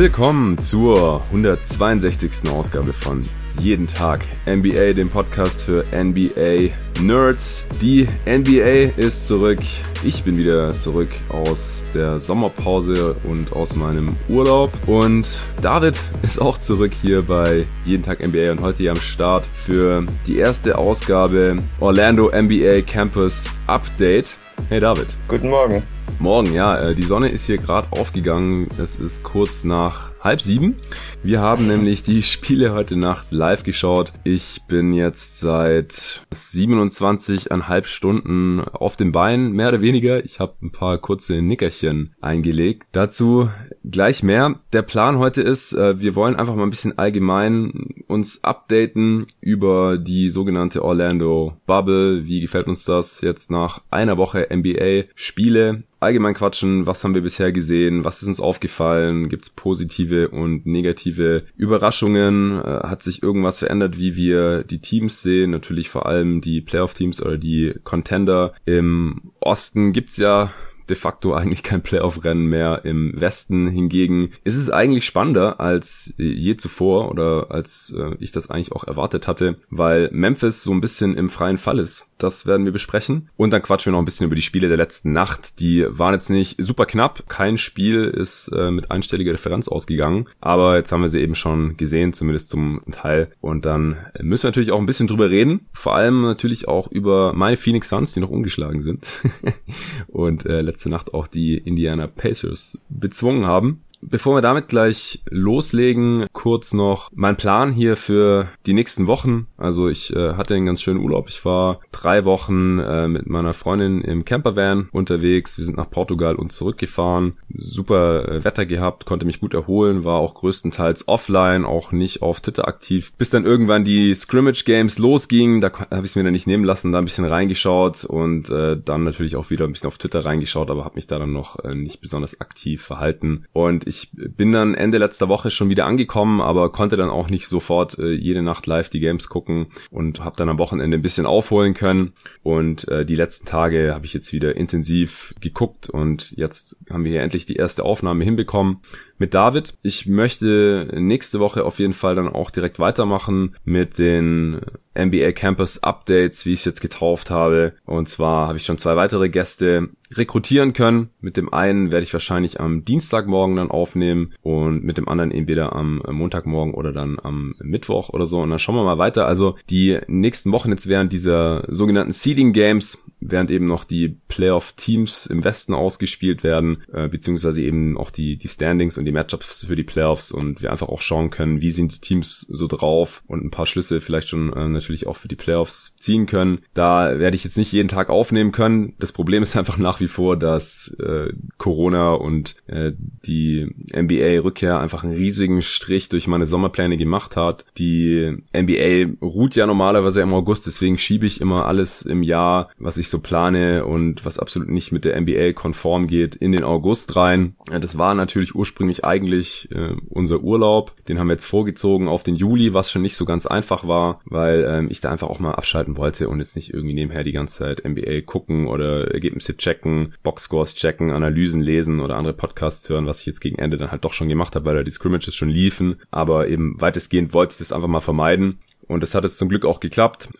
Willkommen zur 162. Ausgabe von Jeden Tag NBA, dem Podcast für NBA Nerds. Die NBA ist zurück. Ich bin wieder zurück aus der Sommerpause und aus meinem Urlaub. Und David ist auch zurück hier bei Jeden Tag NBA und heute hier am Start für die erste Ausgabe Orlando NBA Campus Update. Hey David. Guten Morgen. Morgen, ja. Äh, die Sonne ist hier gerade aufgegangen. Es ist kurz nach halb sieben. Wir haben nämlich die Spiele heute Nacht live geschaut. Ich bin jetzt seit 27,5 Stunden auf dem Bein, mehr oder weniger. Ich habe ein paar kurze Nickerchen eingelegt. Dazu gleich mehr. Der Plan heute ist, äh, wir wollen einfach mal ein bisschen allgemein uns updaten über die sogenannte Orlando Bubble. Wie gefällt uns das jetzt nach einer Woche NBA Spiele? allgemein quatschen, was haben wir bisher gesehen, was ist uns aufgefallen, gibt es positive und negative Überraschungen, äh, hat sich irgendwas verändert, wie wir die Teams sehen, natürlich vor allem die Playoff-Teams oder die Contender. Im Osten gibt's ja de facto eigentlich kein Playoff-Rennen mehr. Im Westen hingegen ist es eigentlich spannender als je zuvor oder als äh, ich das eigentlich auch erwartet hatte, weil Memphis so ein bisschen im freien Fall ist. Das werden wir besprechen. Und dann quatschen wir noch ein bisschen über die Spiele der letzten Nacht. Die waren jetzt nicht super knapp. Kein Spiel ist äh, mit einstelliger Differenz ausgegangen. Aber jetzt haben wir sie eben schon gesehen, zumindest zum Teil. Und dann müssen wir natürlich auch ein bisschen drüber reden. Vor allem natürlich auch über meine Phoenix Suns, die noch ungeschlagen sind. und äh, letzte Nacht auch die Indiana Pacers bezwungen haben. Bevor wir damit gleich loslegen, kurz noch mein Plan hier für die nächsten Wochen. Also ich äh, hatte einen ganz schönen Urlaub. Ich war drei Wochen äh, mit meiner Freundin im Campervan unterwegs. Wir sind nach Portugal und zurückgefahren. Super äh, Wetter gehabt, konnte mich gut erholen, war auch größtenteils offline, auch nicht auf Twitter aktiv. Bis dann irgendwann die Scrimmage Games losgingen, da habe ich es mir dann nicht nehmen lassen, da ein bisschen reingeschaut und äh, dann natürlich auch wieder ein bisschen auf Twitter reingeschaut, aber habe mich da dann noch äh, nicht besonders aktiv verhalten. Und ich bin dann Ende letzter Woche schon wieder angekommen, aber konnte dann auch nicht sofort äh, jede Nacht live die Games gucken und habe dann am Wochenende ein bisschen aufholen können. Und äh, die letzten Tage habe ich jetzt wieder intensiv geguckt und jetzt haben wir hier endlich die erste Aufnahme hinbekommen mit David. Ich möchte nächste Woche auf jeden Fall dann auch direkt weitermachen mit den NBA Campus Updates, wie ich es jetzt getauft habe. Und zwar habe ich schon zwei weitere Gäste rekrutieren können. Mit dem einen werde ich wahrscheinlich am Dienstagmorgen dann aufnehmen und mit dem anderen entweder am Montagmorgen oder dann am Mittwoch oder so. Und dann schauen wir mal weiter. Also die nächsten Wochen jetzt während dieser sogenannten Seeding Games, während eben noch die Playoff Teams im Westen ausgespielt werden, äh, beziehungsweise eben auch die, die Standings und die Matchups für die Playoffs und wir einfach auch schauen können, wie sind die Teams so drauf und ein paar Schlüsse vielleicht schon äh, natürlich auch für die Playoffs ziehen können. Da werde ich jetzt nicht jeden Tag aufnehmen können. Das Problem ist einfach nach wie vor, dass äh, Corona und äh, die NBA-Rückkehr einfach einen riesigen Strich durch meine Sommerpläne gemacht hat. Die NBA ruht ja normalerweise im August, deswegen schiebe ich immer alles im Jahr, was ich so plane und was absolut nicht mit der NBA konform geht, in den August rein. Das war natürlich ursprünglich eigentlich äh, unser Urlaub. Den haben wir jetzt vorgezogen auf den Juli, was schon nicht so ganz einfach war, weil ähm, ich da einfach auch mal abschalten wollte und jetzt nicht irgendwie nebenher die ganze Zeit NBA gucken oder Ergebnisse checken, Boxscores checken, Analysen lesen oder andere Podcasts hören, was ich jetzt gegen Ende dann halt doch schon gemacht habe, weil da die Scrimmages schon liefen. Aber eben weitestgehend wollte ich das einfach mal vermeiden. Und das hat jetzt zum Glück auch geklappt.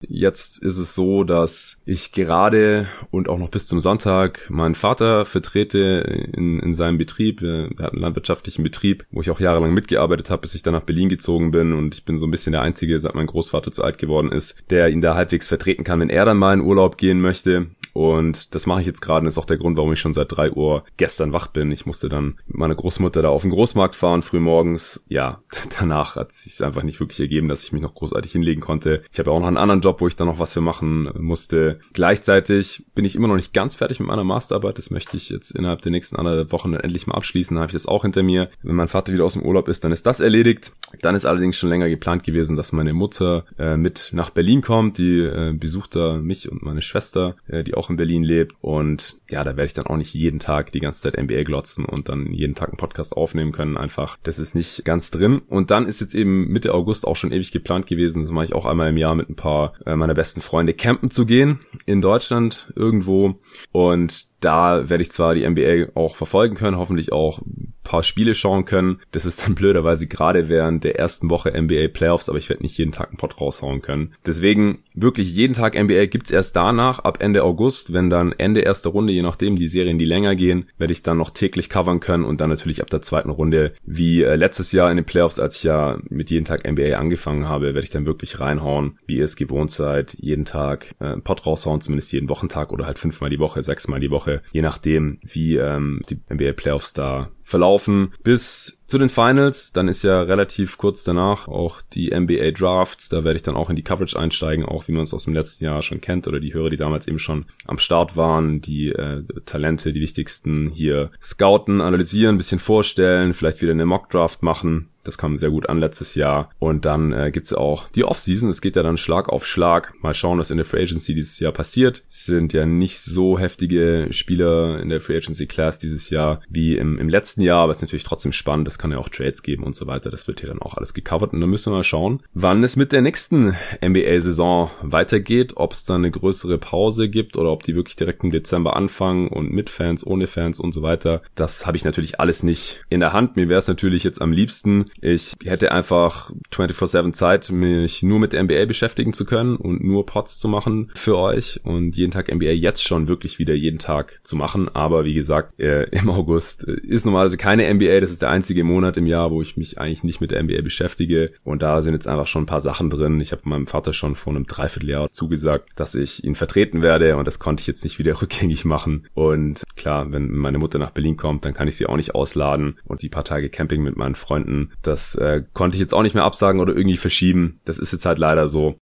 Jetzt ist es so, dass ich gerade und auch noch bis zum Sonntag meinen Vater vertrete in, in seinem Betrieb. Wir, wir hatten einen landwirtschaftlichen Betrieb, wo ich auch jahrelang mitgearbeitet habe, bis ich dann nach Berlin gezogen bin. Und ich bin so ein bisschen der Einzige, seit mein Großvater zu alt geworden ist, der ihn da halbwegs vertreten kann, wenn er dann mal in Urlaub gehen möchte. Und das mache ich jetzt gerade. Das ist auch der Grund, warum ich schon seit drei Uhr gestern wach bin. Ich musste dann mit meiner Großmutter da auf den Großmarkt fahren, früh morgens. Ja, danach hat es sich einfach nicht wirklich ergeben, dass ich mich noch großartig hinlegen konnte. Ich habe auch noch einen anderen Job, wo ich dann noch was für machen musste. Gleichzeitig bin ich immer noch nicht ganz fertig mit meiner Masterarbeit. Das möchte ich jetzt innerhalb der nächsten anderen Wochen endlich mal abschließen. Dann habe ich das auch hinter mir. Wenn mein Vater wieder aus dem Urlaub ist, dann ist das erledigt. Dann ist allerdings schon länger geplant gewesen, dass meine Mutter äh, mit nach Berlin kommt. Die äh, besucht da mich und meine Schwester, äh, die auch auch in Berlin lebt. Und ja, da werde ich dann auch nicht jeden Tag die ganze Zeit NBA glotzen und dann jeden Tag einen Podcast aufnehmen können. Einfach, das ist nicht ganz drin. Und dann ist jetzt eben Mitte August auch schon ewig geplant gewesen. Das mache ich auch einmal im Jahr mit ein paar äh, meiner besten Freunde campen zu gehen in Deutschland irgendwo. Und da werde ich zwar die NBA auch verfolgen können, hoffentlich auch paar Spiele schauen können. Das ist dann blöderweise gerade während der ersten Woche NBA Playoffs, aber ich werde nicht jeden Tag einen Pod raushauen können. Deswegen wirklich jeden Tag NBA gibt's erst danach, ab Ende August, wenn dann Ende erster Runde, je nachdem die Serien, die länger gehen, werde ich dann noch täglich covern können und dann natürlich ab der zweiten Runde, wie äh, letztes Jahr in den Playoffs, als ich ja mit jeden Tag NBA angefangen habe, werde ich dann wirklich reinhauen, wie ihr es gewohnt seid, jeden Tag äh, einen Pod raushauen, zumindest jeden Wochentag oder halt fünfmal die Woche, sechsmal die Woche, je nachdem, wie ähm, die NBA Playoffs da verlaufen bis zu den Finals. Dann ist ja relativ kurz danach auch die NBA Draft. Da werde ich dann auch in die Coverage einsteigen, auch wie man es aus dem letzten Jahr schon kennt oder die Hörer, die damals eben schon am Start waren, die äh, Talente, die wichtigsten hier scouten, analysieren, bisschen vorstellen, vielleicht wieder eine Mock Draft machen. Das kam sehr gut an letztes Jahr. Und dann äh, gibt's auch die Offseason. Es geht ja dann Schlag auf Schlag. Mal schauen, was in der Free Agency dieses Jahr passiert. Es sind ja nicht so heftige Spieler in der Free Agency Class dieses Jahr wie im, im letzten Jahr, aber es ist natürlich trotzdem spannend. Es kann ja auch Trades geben und so weiter. Das wird hier dann auch alles gecovert. Und dann müssen wir mal schauen, wann es mit der nächsten NBA-Saison weitergeht, ob es dann eine größere Pause gibt oder ob die wirklich direkt im Dezember anfangen und mit Fans, ohne Fans und so weiter. Das habe ich natürlich alles nicht in der Hand. Mir wäre es natürlich jetzt am liebsten, ich hätte einfach 24-7 Zeit, mich nur mit der NBA beschäftigen zu können und nur Pots zu machen für euch und jeden Tag NBA jetzt schon wirklich wieder jeden Tag zu machen. Aber wie gesagt, äh, im August ist normalerweise keine NBA. Das ist der einzige Monat im Jahr, wo ich mich eigentlich nicht mit der NBA beschäftige. Und da sind jetzt einfach schon ein paar Sachen drin. Ich habe meinem Vater schon vor einem Dreivierteljahr zugesagt, dass ich ihn vertreten werde und das konnte ich jetzt nicht wieder rückgängig machen. Und klar, wenn meine Mutter nach Berlin kommt, dann kann ich sie auch nicht ausladen und die paar Tage Camping mit meinen Freunden das äh, konnte ich jetzt auch nicht mehr absagen oder irgendwie verschieben. Das ist jetzt halt leider so.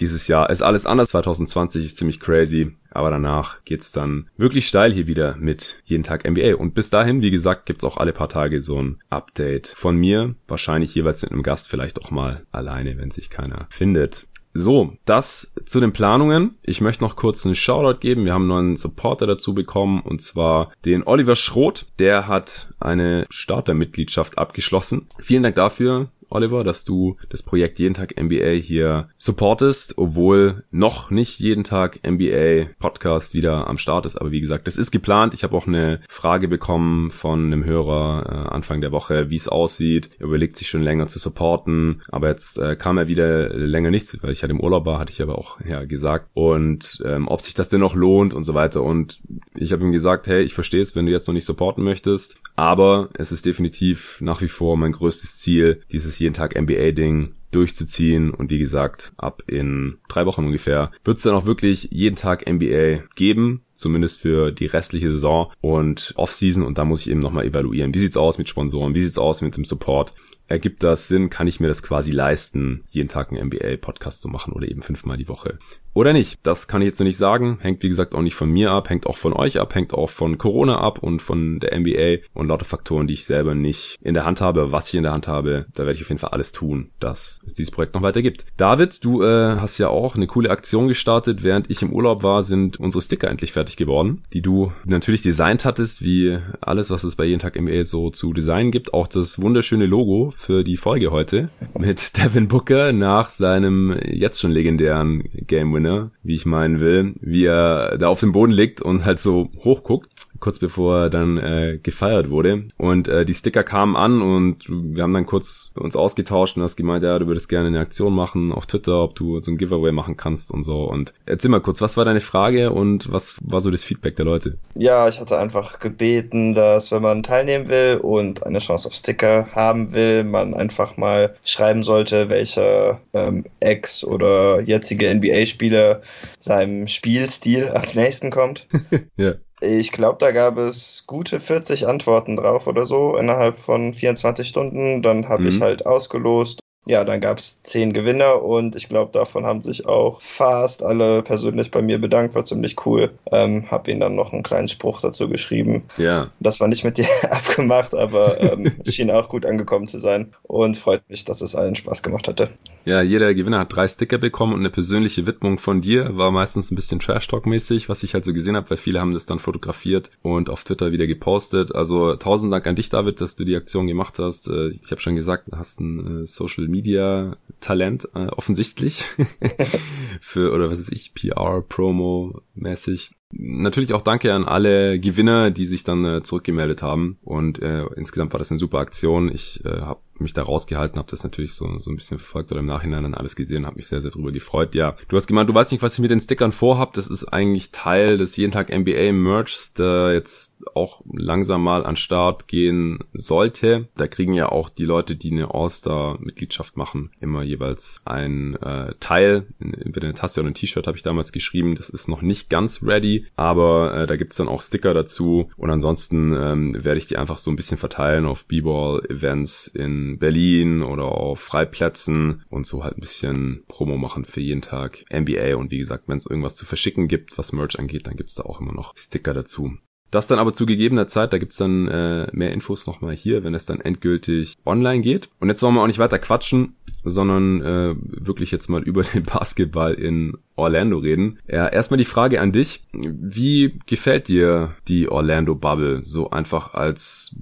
Dieses Jahr ist alles anders. 2020 ist ziemlich crazy. Aber danach geht's dann wirklich steil hier wieder mit jeden Tag NBA. Und bis dahin, wie gesagt, gibt's auch alle paar Tage so ein Update von mir. Wahrscheinlich jeweils mit einem Gast, vielleicht auch mal alleine, wenn sich keiner findet. So, das zu den Planungen. Ich möchte noch kurz einen Shoutout geben. Wir haben einen neuen Supporter dazu bekommen und zwar den Oliver Schroth. Der hat eine Startermitgliedschaft abgeschlossen. Vielen Dank dafür. Oliver, dass du das Projekt Jeden Tag NBA hier supportest, obwohl noch nicht jeden Tag NBA Podcast wieder am Start ist. Aber wie gesagt, das ist geplant. Ich habe auch eine Frage bekommen von einem Hörer äh, Anfang der Woche, wie es aussieht. Er überlegt sich schon länger zu supporten, aber jetzt äh, kam er wieder länger nichts, weil ich halt im Urlaub war, hatte ich aber auch ja gesagt. Und ähm, ob sich das denn noch lohnt und so weiter. Und ich habe ihm gesagt, hey, ich verstehe es, wenn du jetzt noch nicht supporten möchtest, aber es ist definitiv nach wie vor mein größtes Ziel, dieses jeden Tag NBA-Ding durchzuziehen. Und wie gesagt, ab in drei Wochen ungefähr wird es dann auch wirklich jeden Tag NBA geben zumindest für die restliche Saison und Offseason und da muss ich eben nochmal evaluieren. Wie sieht's aus mit Sponsoren? Wie sieht's aus mit dem Support? Ergibt das Sinn? Kann ich mir das quasi leisten, jeden Tag einen NBA-Podcast zu machen oder eben fünfmal die Woche? Oder nicht? Das kann ich jetzt noch nicht sagen. Hängt wie gesagt auch nicht von mir ab, hängt auch von euch ab, hängt auch von Corona ab und von der NBA und lauter Faktoren, die ich selber nicht in der Hand habe. Was ich in der Hand habe, da werde ich auf jeden Fall alles tun, dass es dieses Projekt noch weiter gibt. David, du äh, hast ja auch eine coole Aktion gestartet. Während ich im Urlaub war, sind unsere Sticker endlich fertig geworden, die du natürlich designt hattest, wie alles, was es bei jeden Tag NBA so zu designen gibt. Auch das wunderschöne Logo für die Folge heute mit Devin Booker nach seinem jetzt schon legendären Game Winner, wie ich meinen will, wie er da auf dem Boden liegt und halt so hochguckt kurz bevor er dann äh, gefeiert wurde. Und äh, die Sticker kamen an und wir haben dann kurz uns ausgetauscht und hast gemeint, ja, du würdest gerne eine Aktion machen auf Twitter, ob du so ein Giveaway machen kannst und so. Und erzähl mal kurz, was war deine Frage und was war so das Feedback der Leute? Ja, ich hatte einfach gebeten, dass wenn man teilnehmen will und eine Chance auf Sticker haben will, man einfach mal schreiben sollte, welcher ähm, Ex- oder jetzige NBA-Spieler seinem Spielstil am nächsten kommt. ja. Ich glaube, da gab es gute 40 Antworten drauf oder so innerhalb von 24 Stunden. Dann habe mhm. ich halt ausgelost ja, dann gab es zehn Gewinner und ich glaube, davon haben sich auch fast alle persönlich bei mir bedankt. War ziemlich cool. Ähm, hab ihnen dann noch einen kleinen Spruch dazu geschrieben. Ja. Das war nicht mit dir abgemacht, aber ähm, schien auch gut angekommen zu sein und freut mich, dass es allen Spaß gemacht hatte. Ja, jeder Gewinner hat drei Sticker bekommen und eine persönliche Widmung von dir. War meistens ein bisschen Trash-Talk-mäßig, was ich halt so gesehen habe, weil viele haben das dann fotografiert und auf Twitter wieder gepostet. Also tausend Dank an dich, David, dass du die Aktion gemacht hast. Äh, ich habe schon gesagt, du hast ein äh, Social Media Talent äh, offensichtlich. Für oder was ist ich PR Promo mäßig Natürlich auch danke an alle Gewinner, die sich dann äh, zurückgemeldet haben. Und äh, insgesamt war das eine super Aktion. Ich äh, habe mich da rausgehalten, habe das natürlich so, so ein bisschen verfolgt oder im Nachhinein dann alles gesehen, habe mich sehr, sehr drüber gefreut. Ja, du hast gemeint, du weißt nicht, was ich mit den Stickern vorhab. Das ist eigentlich Teil des jeden Tag NBA Merchs, der jetzt auch langsam mal an Start gehen sollte. Da kriegen ja auch die Leute, die eine All-Star-Mitgliedschaft machen, immer jeweils ein äh, Teil. Entweder eine Tasse oder ein T-Shirt habe ich damals geschrieben. Das ist noch nicht ganz ready, aber äh, da gibt's dann auch Sticker dazu. Und ansonsten ähm, werde ich die einfach so ein bisschen verteilen auf B-Ball-Events in Berlin oder auf Freiplätzen und so halt ein bisschen Promo machen für jeden Tag NBA. Und wie gesagt, wenn es irgendwas zu verschicken gibt, was Merch angeht, dann gibt's da auch immer noch Sticker dazu. Das dann aber zu gegebener Zeit, da gibt's dann äh, mehr Infos nochmal hier, wenn es dann endgültig online geht. Und jetzt wollen wir auch nicht weiter quatschen, sondern äh, wirklich jetzt mal über den Basketball in Orlando reden. Ja, erstmal die Frage an dich. Wie gefällt dir die Orlando Bubble so einfach als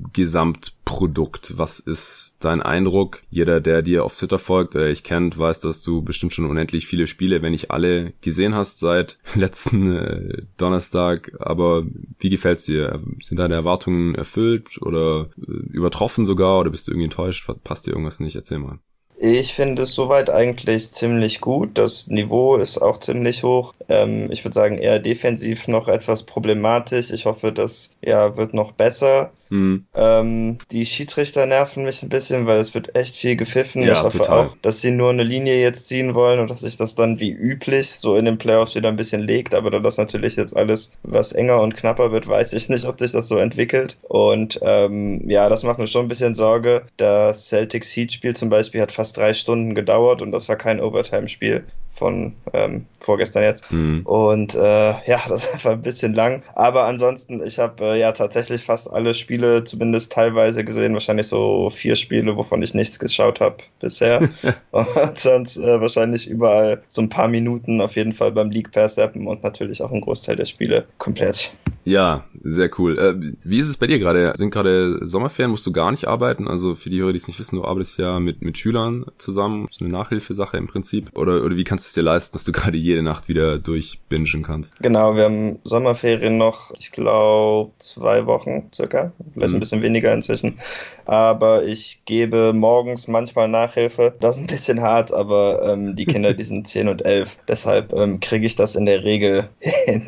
Gesamtprodukt? Was ist dein Eindruck? Jeder, der dir auf Twitter folgt, der dich kennt, weiß, dass du bestimmt schon unendlich viele Spiele, wenn nicht alle, gesehen hast seit letzten äh, Donnerstag. Aber wie gefällt's dir? Sind deine Erwartungen erfüllt oder äh, übertroffen sogar? Oder bist du irgendwie enttäuscht? Passt dir irgendwas nicht? Erzähl mal. Ich finde es soweit eigentlich ziemlich gut. Das Niveau ist auch ziemlich hoch. Ähm, ich würde sagen, eher defensiv noch etwas problematisch. Ich hoffe, das ja, wird noch besser. Mhm. Ähm, die Schiedsrichter nerven mich ein bisschen, weil es wird echt viel gepfiffen. Ja, ich hoffe total. auch, dass sie nur eine Linie jetzt ziehen wollen und dass sich das dann wie üblich so in den Playoffs wieder ein bisschen legt. Aber da das natürlich jetzt alles was enger und knapper wird, weiß ich nicht, ob sich das so entwickelt. Und ähm, ja, das macht mir schon ein bisschen Sorge. Das Celtics Heat Spiel zum Beispiel hat fast drei Stunden gedauert und das war kein Overtime-Spiel von ähm, vorgestern jetzt. Mhm. Und äh, ja, das ist einfach ein bisschen lang. Aber ansonsten, ich habe äh, ja tatsächlich fast alle Spiele zumindest teilweise gesehen. Wahrscheinlich so vier Spiele, wovon ich nichts geschaut habe bisher. und sonst äh, wahrscheinlich überall so ein paar Minuten auf jeden Fall beim League Pass appen und natürlich auch ein Großteil der Spiele komplett. Ja, sehr cool. Äh, wie ist es bei dir gerade? Sind gerade Sommerferien? Musst du gar nicht arbeiten? Also für die Hörer, die es nicht wissen, du arbeitest ja mit, mit Schülern zusammen. So eine Nachhilfesache im Prinzip. Oder, oder wie kannst du es dir leisten, dass du gerade jede Nacht wieder durchbingen kannst? Genau, wir haben Sommerferien noch, ich glaube, zwei Wochen circa. Vielleicht mhm. ein bisschen weniger inzwischen. Aber ich gebe morgens manchmal Nachhilfe. Das ist ein bisschen hart, aber ähm, die Kinder, die sind 10 und 11. Deshalb ähm, kriege ich das in der Regel hin.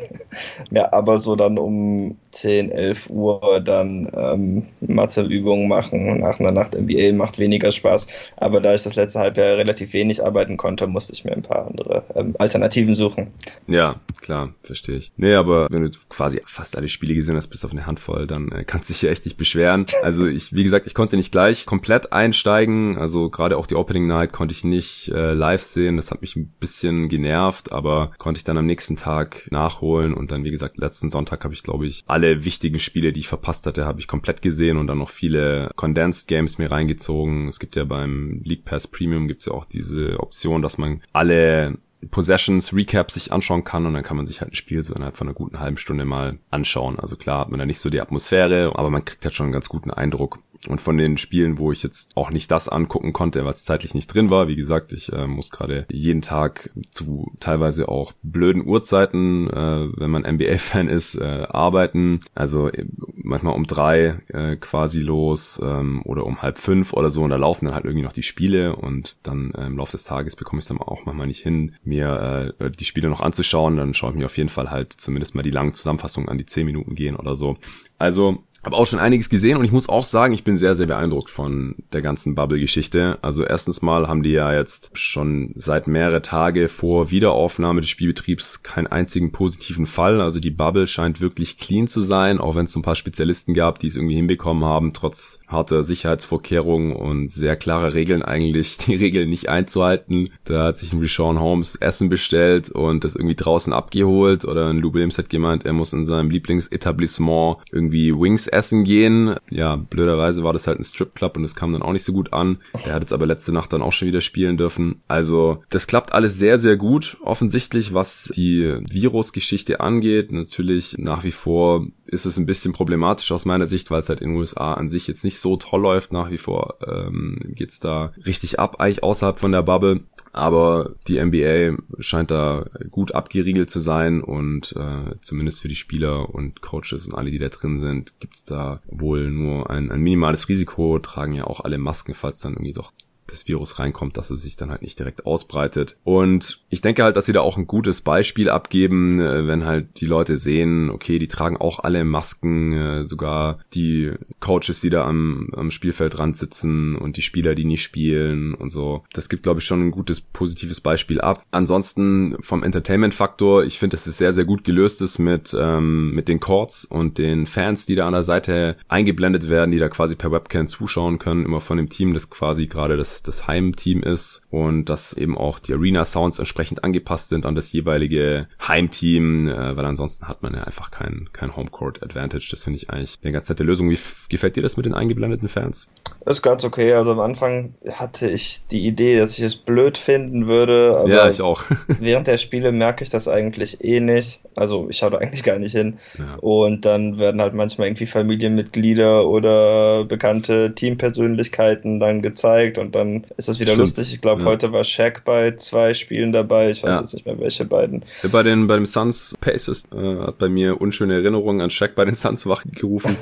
ja, aber so dann um 10, 11 Uhr dann ähm, Matheübungen machen nach einer Nacht MBA macht weniger Spaß. Aber da ich das letzte Halbjahr relativ wenig arbeiten konnte, musste ich mir ein paar andere ähm, Alternativen suchen. Ja, klar, verstehe ich. Nee, aber wenn du quasi fast alle Spiele gesehen hast, bis auf eine Handvoll, dann äh, kannst du dich ja echt nicht beschweren. Also ich, wie gesagt, ich konnte nicht gleich komplett einsteigen. Also gerade auch die Opening Night konnte ich nicht äh, live sehen. Das hat mich ein bisschen genervt, aber konnte ich dann am nächsten Tag nachholen und dann, wie gesagt, letzten Sonntag habe ich, glaube ich, alle wichtigen Spiele, die ich verpasst hatte, habe ich komplett gesehen und dann noch viele Condensed Games mir reingezogen. Es gibt ja beim League Pass Premium gibt's ja auch diese Option, dass man alle Possessions Recap sich anschauen kann und dann kann man sich halt ein Spiel so innerhalb von einer guten halben Stunde mal anschauen. Also klar hat man da nicht so die Atmosphäre, aber man kriegt halt schon einen ganz guten Eindruck. Und von den Spielen, wo ich jetzt auch nicht das angucken konnte, weil es zeitlich nicht drin war, wie gesagt, ich äh, muss gerade jeden Tag zu teilweise auch blöden Uhrzeiten, äh, wenn man NBA-Fan ist, äh, arbeiten. Also äh, manchmal um drei äh, quasi los ähm, oder um halb fünf oder so und da laufen dann halt irgendwie noch die Spiele und dann äh, im Laufe des Tages bekomme ich dann auch manchmal nicht hin, mir äh, die Spiele noch anzuschauen. Dann schaue ich mir auf jeden Fall halt zumindest mal die langen Zusammenfassungen an, die zehn Minuten gehen oder so. Also habe auch schon einiges gesehen und ich muss auch sagen, ich bin sehr, sehr beeindruckt von der ganzen Bubble-Geschichte. Also erstens mal haben die ja jetzt schon seit mehrere Tage vor Wiederaufnahme des Spielbetriebs keinen einzigen positiven Fall. Also die Bubble scheint wirklich clean zu sein, auch wenn es ein paar Spezialisten gab, die es irgendwie hinbekommen haben, trotz harter Sicherheitsvorkehrungen und sehr klarer Regeln eigentlich die Regeln nicht einzuhalten. Da hat sich ein Rishon Holmes Essen bestellt und das irgendwie draußen abgeholt oder ein Lou Williams hat gemeint, er muss in seinem Lieblingsetablissement irgendwie Wings essen gehen. Ja, blöderweise war das halt ein Stripclub und es kam dann auch nicht so gut an. Er hat jetzt aber letzte Nacht dann auch schon wieder spielen dürfen. Also, das klappt alles sehr, sehr gut. Offensichtlich, was die Virusgeschichte angeht. Natürlich nach wie vor ist es ein bisschen problematisch aus meiner Sicht, weil es halt in den USA an sich jetzt nicht so toll läuft. Nach wie vor ähm, geht's da richtig ab, eigentlich außerhalb von der Bubble. Aber die NBA scheint da gut abgeriegelt zu sein und äh, zumindest für die Spieler und Coaches und alle, die da drin sind, gibt's da wohl nur ein, ein minimales Risiko, tragen ja auch alle Masken, falls dann irgendwie doch das Virus reinkommt, dass es sich dann halt nicht direkt ausbreitet. Und ich denke halt, dass sie da auch ein gutes Beispiel abgeben, äh, wenn halt die Leute sehen, okay, die tragen auch alle Masken, äh, sogar die Coaches, die da am, am Spielfeldrand sitzen und die Spieler, die nicht spielen und so. Das gibt, glaube ich, schon ein gutes, positives Beispiel ab. Ansonsten vom Entertainment-Faktor, ich finde, dass es sehr, sehr gut gelöst ist mit, ähm, mit den Courts und den Fans, die da an der Seite eingeblendet werden, die da quasi per Webcam zuschauen können, immer von dem Team, das quasi gerade das das, Heimteam ist und dass eben auch die Arena-Sounds entsprechend angepasst sind an das jeweilige Heimteam, äh, weil ansonsten hat man ja einfach kein, kein Homecourt-Advantage. Das finde ich eigentlich eine ganz nette Lösung. Wie gefällt dir das mit den eingeblendeten Fans? Ist ganz okay. Also am Anfang hatte ich die Idee, dass ich es blöd finden würde. Aber ja, ich auch. während der Spiele merke ich das eigentlich eh nicht. Also ich schaue da eigentlich gar nicht hin. Ja. Und dann werden halt manchmal irgendwie Familienmitglieder oder bekannte Teampersönlichkeiten dann gezeigt und dann ist das wieder Stimmt. lustig. Ich glaube, ja. heute war Shaq bei zwei Spielen dabei. Ich weiß ja. jetzt nicht mehr, welche beiden. Bei den, bei dem Suns Pacers äh, hat bei mir unschöne Erinnerungen an Shaq bei den Suns wachgerufen.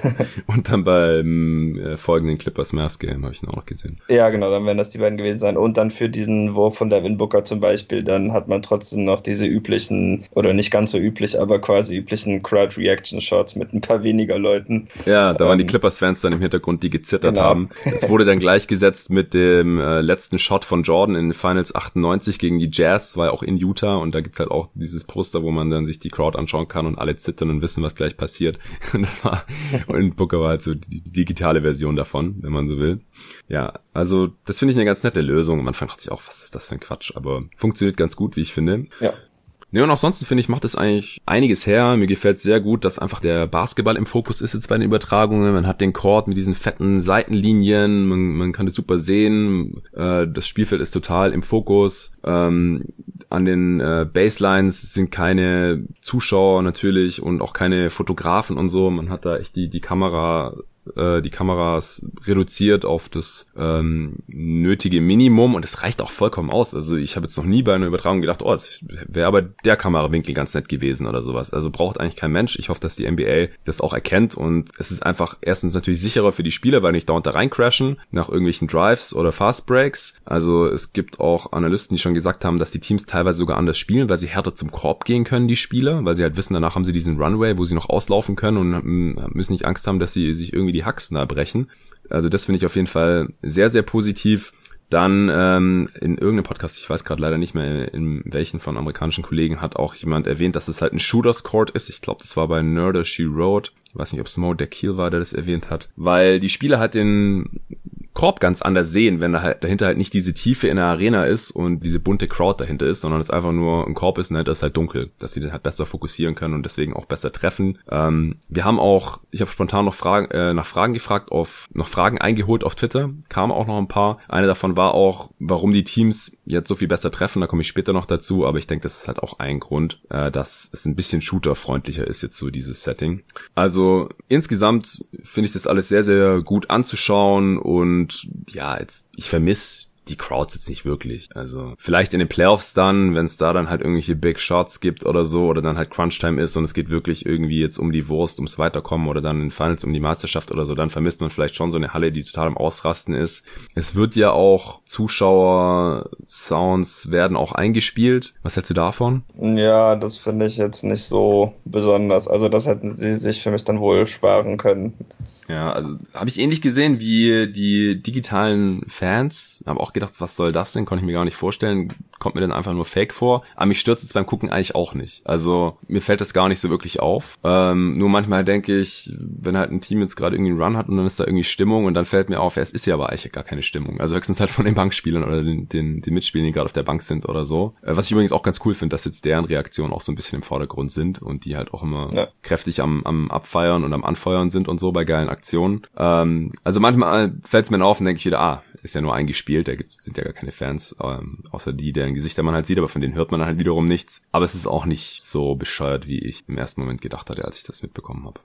und dann beim äh, folgenden Clippers Mavs Game habe ich ihn auch noch gesehen. Ja, genau, dann werden das die beiden gewesen sein. Und dann für diesen Wurf von Devin Booker zum Beispiel, dann hat man trotzdem noch diese üblichen, oder nicht ganz so üblich, aber quasi üblichen Crowd Reaction Shots mit ein paar weniger Leuten. Ja, da ähm, waren die ähm, Clippers-Fans dann im Hintergrund, die gezittert genau. haben. Es wurde dann gleichgesetzt mit dem äh, letzten Shot von Jordan in den Finals 98 gegen die Jazz, war ja auch in Utah und da gibt's halt auch dieses Poster, wo man dann sich die Crowd anschauen kann und alle zittern und wissen, was gleich passiert. Und das war, und Booker war halt so die digitale Version davon, wenn man so will. Ja, also das finde ich eine ganz nette Lösung. Am Anfang dachte ich auch, was ist das für ein Quatsch, aber funktioniert ganz gut, wie ich finde. Ja. Ne, und ansonsten finde ich, macht es eigentlich einiges her. Mir gefällt sehr gut, dass einfach der Basketball im Fokus ist jetzt bei den Übertragungen. Man hat den Court mit diesen fetten Seitenlinien, man, man kann das super sehen. Äh, das Spielfeld ist total im Fokus. Ähm, an den äh, Baselines sind keine Zuschauer natürlich und auch keine Fotografen und so. Man hat da echt die, die Kamera äh, die Kameras reduziert auf das ähm, nötige Minimum und es reicht auch vollkommen aus. Also ich habe jetzt noch nie bei einer Übertragung gedacht, oh, es wäre aber der Kamerawinkel ganz nett gewesen oder sowas. Also braucht eigentlich kein Mensch. Ich hoffe, dass die NBA das auch erkennt und es ist einfach erstens natürlich sicherer für die Spieler, weil nicht dauernd da reincrashen nach irgendwelchen Drives oder Fast Breaks. Also es gibt auch Analysten, die schon gesagt haben, dass die Teams teilweise sogar anders spielen, weil sie härter zum Korb gehen können, die Spieler, weil sie halt wissen, danach haben sie diesen Runway, wo sie noch auslaufen können und müssen nicht Angst haben, dass sie sich irgendwie die die Haxen brechen. Also das finde ich auf jeden Fall sehr, sehr positiv. Dann ähm, in irgendeinem Podcast, ich weiß gerade leider nicht mehr, in welchen von amerikanischen Kollegen, hat auch jemand erwähnt, dass es halt ein Shooters Court ist. Ich glaube, das war bei Nerder She Wrote. Ich weiß nicht, ob es Mo der Kiel war, der das erwähnt hat. Weil die Spieler halt den Korb ganz anders sehen, wenn da halt dahinter halt nicht diese Tiefe in der Arena ist und diese bunte Crowd dahinter ist, sondern es einfach nur ein Korb ist und halt das ist halt dunkel, dass sie den halt besser fokussieren können und deswegen auch besser treffen. Ähm, wir haben auch, ich habe spontan noch Fragen, äh, nach Fragen gefragt, auf noch Fragen eingeholt auf Twitter, kamen auch noch ein paar. Eine davon war auch, warum die Teams jetzt so viel besser treffen. Da komme ich später noch dazu, aber ich denke, das ist halt auch ein Grund, äh, dass es ein bisschen shooterfreundlicher ist jetzt so dieses Setting. Also insgesamt finde ich das alles sehr sehr gut anzuschauen und und ja, jetzt, ich vermisse die Crowds jetzt nicht wirklich. Also vielleicht in den Playoffs dann, wenn es da dann halt irgendwelche Big Shots gibt oder so oder dann halt Crunch-Time ist und es geht wirklich irgendwie jetzt um die Wurst, ums Weiterkommen oder dann in Finals um die Meisterschaft oder so, dann vermisst man vielleicht schon so eine Halle, die total am Ausrasten ist. Es wird ja auch Zuschauer-Sounds werden auch eingespielt. Was hältst du davon? Ja, das finde ich jetzt nicht so besonders. Also das hätten sie sich für mich dann wohl sparen können. Ja, also habe ich ähnlich gesehen wie die digitalen Fans. Habe auch gedacht, was soll das denn? Konnte ich mir gar nicht vorstellen. Kommt mir dann einfach nur fake vor. Aber mich stürzt es beim Gucken eigentlich auch nicht. Also mir fällt das gar nicht so wirklich auf. Ähm, nur manchmal denke ich, wenn halt ein Team jetzt gerade irgendwie einen Run hat und dann ist da irgendwie Stimmung und dann fällt mir auf, ja, es ist ja aber eigentlich gar keine Stimmung. Also höchstens halt von den Bankspielern oder den, den, den Mitspielern, die gerade auf der Bank sind oder so. Äh, was ich übrigens auch ganz cool finde, dass jetzt deren Reaktionen auch so ein bisschen im Vordergrund sind und die halt auch immer ja. kräftig am, am Abfeiern und am Anfeuern sind und so bei geilen Aktion. Ähm, also manchmal fällt es mir auf und denke ich wieder, ah, ist ja nur eingespielt, da gibt's, sind ja gar keine Fans, ähm, außer die, deren Gesichter man halt sieht, aber von denen hört man halt wiederum nichts. Aber es ist auch nicht so bescheuert, wie ich im ersten Moment gedacht hatte, als ich das mitbekommen habe.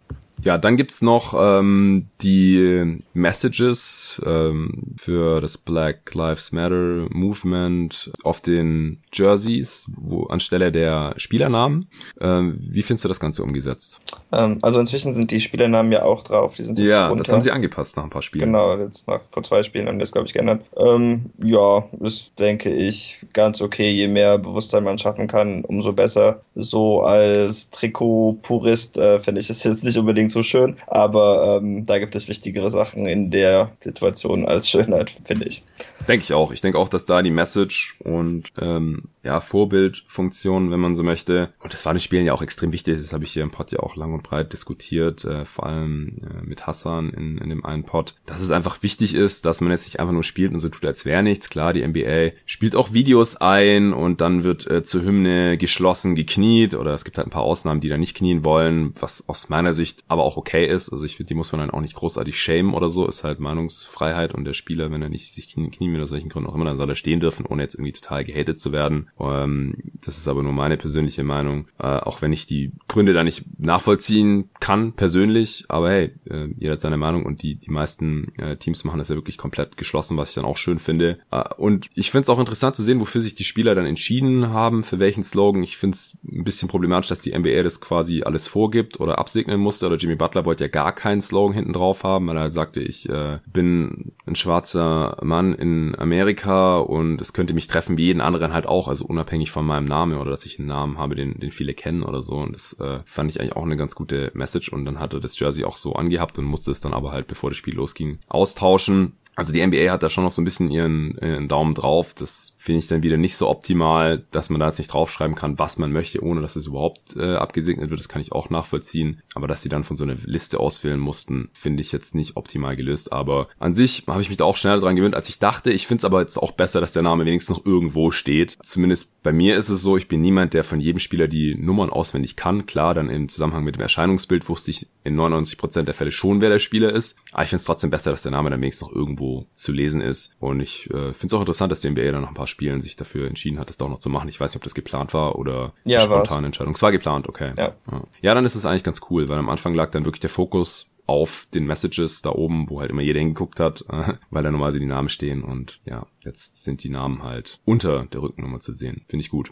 Ja, dann gibt's noch ähm, die Messages ähm, für das Black Lives Matter Movement auf den Jerseys, wo anstelle der Spielernamen. Ähm, wie findest du das Ganze umgesetzt? Ähm, also inzwischen sind die Spielernamen ja auch drauf. Die sind jetzt ja, runter. das haben sie angepasst nach ein paar Spielen. Genau, jetzt nach vor zwei Spielen haben die das, glaube ich, geändert. Ähm, ja, ist, denke ich, ganz okay. Je mehr Bewusstsein man schaffen kann, umso besser. So als Trikot-Purist äh, finde ich es jetzt nicht unbedingt so schön, aber ähm, da gibt es wichtigere Sachen in der Situation als Schönheit, finde ich. Denke ich auch. Ich denke auch, dass da die Message und ähm, ja, Vorbildfunktion, wenn man so möchte. Und das war den Spielen ja auch extrem wichtig. Das habe ich hier im Pod ja auch lang und breit diskutiert, äh, vor allem äh, mit Hassan in, in dem einen Pod, dass es einfach wichtig ist, dass man jetzt nicht einfach nur spielt und so tut, als wäre nichts. Klar, die NBA spielt auch Videos ein und dann wird äh, zur Hymne geschlossen gekniet oder es gibt halt ein paar Ausnahmen, die da nicht knien wollen, was aus meiner Sicht aber auch okay ist. Also ich finde, die muss man dann auch nicht großartig schämen oder so. Ist halt Meinungsfreiheit und der Spieler, wenn er nicht sich knien will, aus welchen Gründen auch immer, dann soll er stehen dürfen, ohne jetzt irgendwie total gehatet zu werden. Ähm, das ist aber nur meine persönliche Meinung. Äh, auch wenn ich die Gründe da nicht nachvollziehen kann, persönlich. Aber hey, äh, jeder hat seine Meinung und die, die meisten äh, Teams machen das ja wirklich komplett geschlossen, was ich dann auch schön finde. Äh, und ich finde es auch interessant zu sehen, wofür sich die Spieler dann entschieden haben, für welchen Slogan. Ich finde es ein bisschen problematisch, dass die NBA das quasi alles vorgibt oder absegnen musste. Oder Jimmy Butler wollte ja gar keinen Slogan hinten drauf haben, weil er halt sagte, ich äh, bin ein schwarzer Mann in Amerika und es könnte mich treffen wie jeden anderen halt auch, also unabhängig von meinem Namen oder dass ich einen Namen habe, den, den viele kennen oder so. Und das äh, fand ich eigentlich auch eine ganz gute Message. Und dann hat er das Jersey auch so angehabt und musste es dann aber halt, bevor das Spiel losging, austauschen. Also die NBA hat da schon noch so ein bisschen ihren, ihren Daumen drauf. Das finde ich dann wieder nicht so optimal, dass man da jetzt nicht draufschreiben kann, was man möchte, ohne dass es überhaupt äh, abgesegnet wird. Das kann ich auch nachvollziehen. Aber dass sie dann von so einer Liste auswählen mussten, finde ich jetzt nicht optimal gelöst. Aber an sich habe ich mich da auch schneller dran gewöhnt, als ich dachte. Ich finde es aber jetzt auch besser, dass der Name wenigstens noch irgendwo steht. Zumindest bei mir ist es so, ich bin niemand, der von jedem Spieler die Nummern auswendig kann. Klar, dann im Zusammenhang mit dem Erscheinungsbild wusste ich in 99% der Fälle schon, wer der Spieler ist. Aber ich finde es trotzdem besser, dass der Name dann wenigstens noch irgendwo zu lesen ist. Und ich äh, finde es auch interessant, dass die NBA dann noch ein paar Spielen sich dafür entschieden hat, das doch noch zu machen. Ich weiß nicht, ob das geplant war oder ja, eine spontane Entscheidung. Es war geplant, okay. Ja. ja, dann ist es eigentlich ganz cool, weil am Anfang lag dann wirklich der Fokus auf den Messages da oben, wo halt immer jeder hingeguckt hat, weil da normalerweise die Namen stehen und ja, jetzt sind die Namen halt unter der Rückennummer zu sehen. Finde ich gut.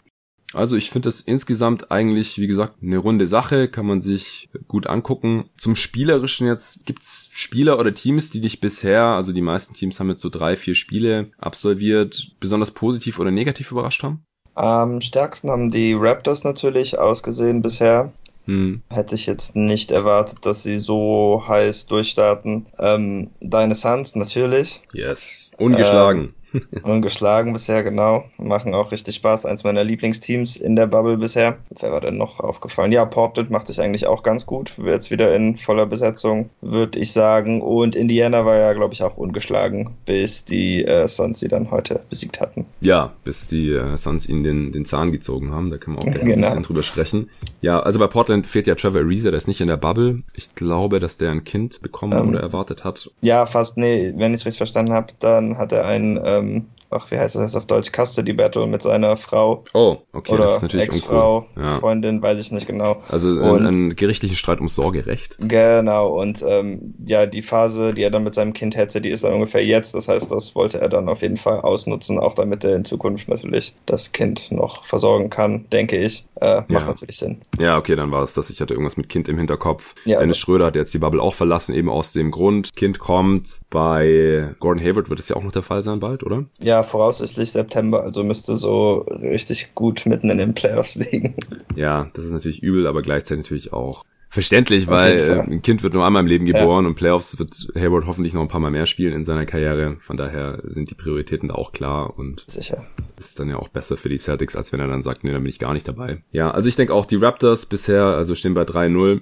Also ich finde das insgesamt eigentlich, wie gesagt, eine runde Sache, kann man sich gut angucken. Zum Spielerischen jetzt, gibt's Spieler oder Teams, die dich bisher, also die meisten Teams haben jetzt so drei, vier Spiele absolviert, besonders positiv oder negativ überrascht haben? Am stärksten haben die Raptors natürlich ausgesehen bisher. Hm. Hätte ich jetzt nicht erwartet, dass sie so heiß durchstarten. Ähm, deine Suns natürlich. Yes. Ungeschlagen. Ähm, Ungeschlagen bisher, genau. Machen auch richtig Spaß. Eins meiner Lieblingsteams in der Bubble bisher. Wer war denn noch aufgefallen? Ja, Portland macht sich eigentlich auch ganz gut. Jetzt wieder in voller Besetzung, würde ich sagen. Und Indiana war ja, glaube ich, auch ungeschlagen, bis die äh, Suns sie dann heute besiegt hatten. Ja, bis die äh, Suns ihnen den, den Zahn gezogen haben. Da können wir auch gerne genau. ein bisschen drüber sprechen. Ja, also bei Portland fehlt ja Trevor Ariza, der ist nicht in der Bubble. Ich glaube, dass der ein Kind bekommen ähm, oder erwartet hat. Ja, fast. Nee, wenn ich es richtig verstanden habe, dann hat er ein ähm, ähm, ach, wie heißt das jetzt auf Deutsch, Custody Battle mit seiner Frau. Oh, okay, Oder das ist natürlich Ex-Frau, ja. Freundin, weiß ich nicht genau. Also und, einen gerichtlichen Streit ums Sorgerecht. Genau, und ähm, ja, die Phase, die er dann mit seinem Kind hätte, die ist dann ungefähr jetzt. Das heißt, das wollte er dann auf jeden Fall ausnutzen, auch damit er in Zukunft natürlich das Kind noch versorgen kann, denke ich. Äh, macht ja. natürlich Sinn. Ja, okay, dann war es das. Ich hatte irgendwas mit Kind im Hinterkopf. Ja, Dennis Schröder hat jetzt die Bubble auch verlassen, eben aus dem Grund. Kind kommt. Bei Gordon Hayward wird es ja auch noch der Fall sein bald, oder? Ja, voraussichtlich September, also müsste so richtig gut mitten in den Playoffs liegen. Ja, das ist natürlich übel, aber gleichzeitig natürlich auch Verständlich, weil äh, ein Kind wird nur einmal im Leben geboren ja. und Playoffs wird Hayward hoffentlich noch ein paar Mal mehr spielen in seiner Karriere. Von daher sind die Prioritäten da auch klar und Sicher. ist dann ja auch besser für die Celtics, als wenn er dann sagt, nee, dann bin ich gar nicht dabei. Ja, also ich denke auch die Raptors bisher, also stehen bei 3-0,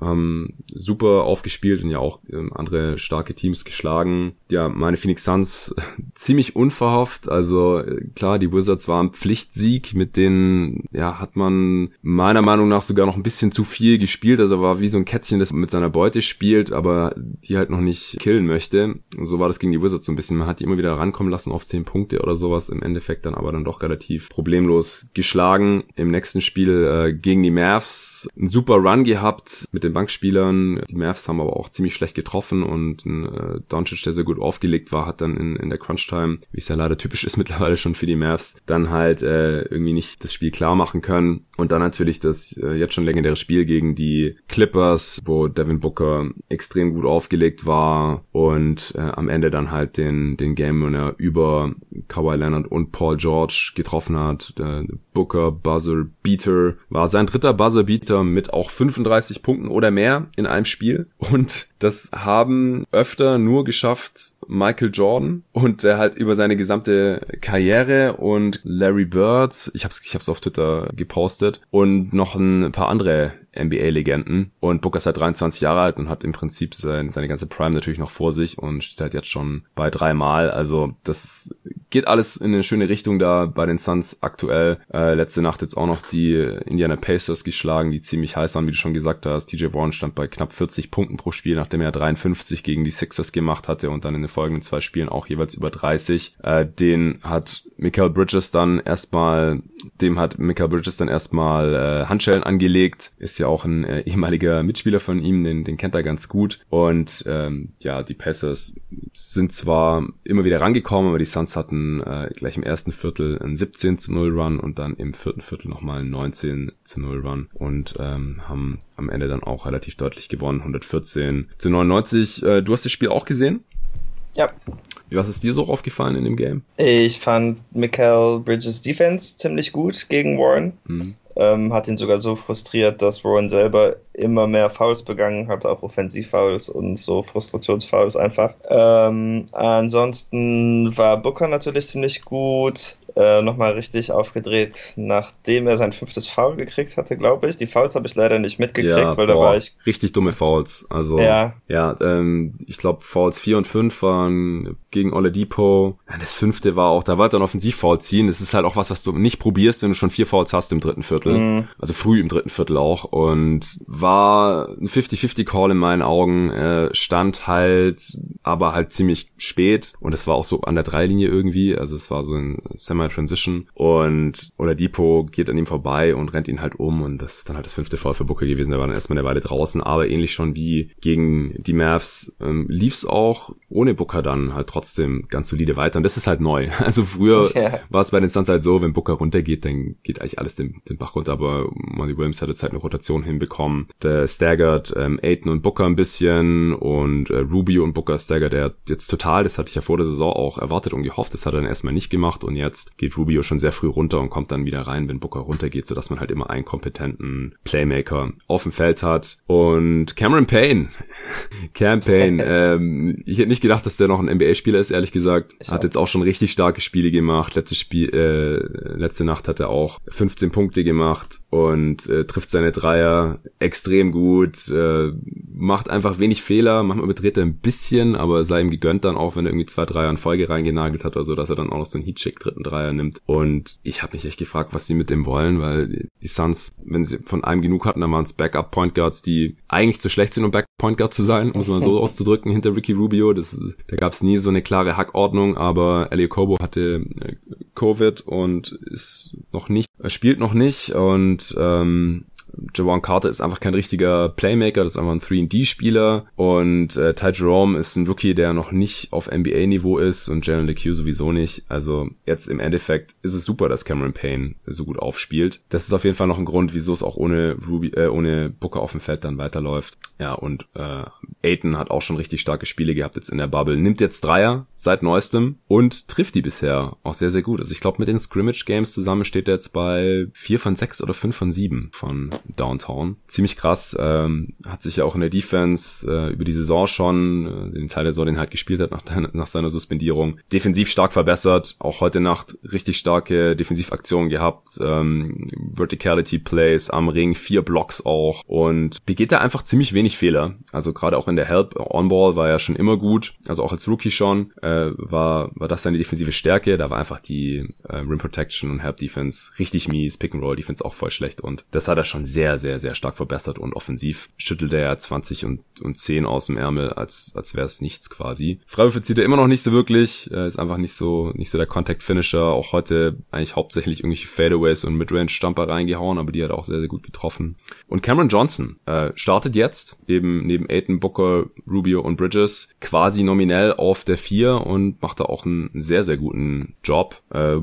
haben super aufgespielt und ja auch ähm, andere starke Teams geschlagen. Ja, meine Phoenix Suns ziemlich unverhofft. Also äh, klar, die Wizards waren Pflichtsieg, mit denen ja hat man meiner Meinung nach sogar noch ein bisschen zu viel gespielt. Also war wie so ein Kätzchen, das mit seiner Beute spielt, aber die halt noch nicht killen möchte. So war das gegen die Wizards so ein bisschen. Man hat die immer wieder rankommen lassen auf 10 Punkte oder sowas. Im Endeffekt dann aber dann doch relativ problemlos geschlagen. Im nächsten Spiel äh, gegen die Mavs einen super Run gehabt mit den Bankspielern. Die Mavs haben aber auch ziemlich schlecht getroffen und äh, Doncic, der sehr gut aufgelegt war, hat dann in, in der Crunch-Time, wie es ja leider typisch ist mittlerweile schon für die Mavs, dann halt äh, irgendwie nicht das Spiel klar machen können. Und dann natürlich das äh, jetzt schon legendäre Spiel gegen die Clippers, wo Devin Booker extrem gut aufgelegt war und äh, am Ende dann halt den, den Game Winner über Kawhi Leonard und Paul George getroffen hat. Der Booker Buzzer Beater war sein dritter Buzzer Beater mit auch 35 Punkten oder mehr in einem Spiel. Und das haben öfter nur geschafft Michael Jordan und der halt über seine gesamte Karriere und Larry Bird, ich hab's, ich hab's auf Twitter gepostet und noch ein paar andere NBA-Legenden. Und Booker ist halt 23 Jahre alt und hat im Prinzip sein, seine ganze Prime natürlich noch vor sich und steht halt jetzt schon bei dreimal. Also das geht alles in eine schöne Richtung da bei den Suns aktuell. Äh, letzte Nacht jetzt auch noch die Indiana Pacers geschlagen, die ziemlich heiß waren, wie du schon gesagt hast. TJ Warren stand bei knapp 40 Punkten pro Spiel, nachdem er 53 gegen die Sixers gemacht hatte und dann in den folgenden zwei Spielen auch jeweils über 30. Äh, den hat Michael Bridges dann erstmal, dem hat Michael Bridges dann erstmal äh, Handschellen angelegt. Ist ja auch ein äh, ehemaliger Mitspieler von ihm, den, den kennt er ganz gut. Und ähm, ja, die Pacers sind zwar immer wieder rangekommen, aber die Suns hatten äh, gleich im ersten Viertel einen 17 zu 0 Run und dann im vierten Viertel nochmal einen 19 zu 0 Run und ähm, haben am Ende dann auch relativ deutlich gewonnen, 114 zu 99. Äh, du hast das Spiel auch gesehen? Ja. Was ist dir so aufgefallen in dem Game? Ich fand Michael Bridges Defense ziemlich gut gegen Warren. Mhm. Ähm, hat ihn sogar so frustriert, dass Warren selber immer mehr Fouls begangen hat, auch Offensivfouls und so Frustrationsfouls einfach. Ähm, ansonsten war Booker natürlich ziemlich gut äh, nochmal richtig aufgedreht, nachdem er sein fünftes Foul gekriegt hatte, glaube ich. Die Fouls habe ich leider nicht mitgekriegt, ja, weil boah, da war ich. Richtig dumme Fouls. Also ja, ja ähm, ich glaube Fouls 4 und 5 waren gegen Oladipo. Ja, das fünfte war auch, da wollte er ein Offensivfoul ziehen. Das ist halt auch was, was du nicht probierst, wenn du schon vier Fouls hast im dritten Viertel. Mhm. Also früh im dritten Viertel auch. Und war ein 50-50 Call in meinen Augen. Äh, stand halt, aber halt ziemlich spät. Und es war auch so an der Dreilinie irgendwie. Also es war so ein Semi Transition und oder Depot geht an ihm vorbei und rennt ihn halt um und das ist dann halt das fünfte Foul für Booker gewesen. Der war dann erstmal eine Weile draußen, aber ähnlich schon wie gegen die Mavs ähm, lief's auch ohne Booker dann halt trotzdem ganz solide weiter und das ist halt neu. Also früher yeah. war es bei den Suns halt so, wenn Booker runtergeht, dann geht eigentlich alles den, den Bach runter, aber Monty Williams hat jetzt halt eine Rotation hinbekommen. Der staggert ähm, Aiton und Booker ein bisschen und äh, Rubio und Booker staggert er jetzt total. Das hatte ich ja vor der Saison auch erwartet und gehofft. Das hat er dann erstmal nicht gemacht und jetzt geht Rubio schon sehr früh runter und kommt dann wieder rein, wenn Booker runtergeht, sodass man halt immer einen kompetenten Playmaker auf dem Feld hat. Und Cameron Payne, Cam Payne, ähm, ich hätte nicht gedacht, dass der noch ein NBA-Spieler ist, ehrlich gesagt. Ich hat auch. jetzt auch schon richtig starke Spiele gemacht. Letzte Spiel, äh, letzte Nacht hat er auch 15 Punkte gemacht und äh, trifft seine Dreier extrem gut, äh, macht einfach wenig Fehler, manchmal überdreht er ein bisschen, aber sei ihm gegönnt dann auch, wenn er irgendwie zwei Dreier in Folge reingenagelt hat oder so, dass er dann auch noch so einen Heatschick dritten Dreier nimmt. Und ich habe mich echt gefragt, was sie mit dem wollen, weil die Suns, wenn sie von einem genug hatten, dann waren es Backup-Point Guards, die eigentlich zu schlecht sind, um Back-Point Guard zu sein, muss man so auszudrücken, hinter Ricky Rubio. Das, da gab es nie so eine klare Hackordnung, aber Elio Kobo hatte äh, Covid und ist noch nicht, spielt noch nicht und ähm, Javon Carter ist einfach kein richtiger Playmaker, das ist einfach ein 3D-Spieler und äh, Ty Jerome ist ein Rookie, der noch nicht auf NBA-Niveau ist und Jalen LeCue sowieso nicht. Also jetzt im Endeffekt ist es super, dass Cameron Payne so gut aufspielt. Das ist auf jeden Fall noch ein Grund, wieso es auch ohne Ruby, äh, ohne Booker auf dem Feld dann weiterläuft. Ja, und äh, Aiton hat auch schon richtig starke Spiele gehabt jetzt in der Bubble. Nimmt jetzt Dreier seit neuestem und trifft die bisher auch sehr, sehr gut. Also ich glaube, mit den Scrimmage-Games zusammen steht er jetzt bei vier von sechs oder fünf von sieben von Downtown. Ziemlich krass. Ähm, hat sich ja auch in der Defense äh, über die Saison schon, äh, den Teil der Saison, den halt gespielt hat nach, nach seiner Suspendierung, defensiv stark verbessert. Auch heute Nacht richtig starke Defensivaktionen gehabt. Ähm, Verticality Plays am Ring, vier Blocks auch. Und begeht da einfach ziemlich wenig Fehler. Also gerade auch in der Help On-Ball war er schon immer gut. Also auch als Rookie schon äh, war, war das seine defensive Stärke. Da war einfach die äh, Rim Protection und Help Defense richtig mies. Pick and Roll Defense auch voll schlecht. Und das hat er schon sehr sehr, sehr, sehr stark verbessert und offensiv schüttelt er ja 20 und, und 10 aus dem Ärmel, als, als wäre es nichts quasi. Freiwürfe zieht er immer noch nicht so wirklich, äh, ist einfach nicht so, nicht so der Contact Finisher. Auch heute eigentlich hauptsächlich irgendwelche Fadeaways und Midrange Stumper reingehauen, aber die hat auch sehr, sehr gut getroffen. Und Cameron Johnson äh, startet jetzt eben neben Aiton, Booker, Rubio und Bridges quasi nominell auf der 4 und macht da auch einen sehr, sehr guten Job. Äh,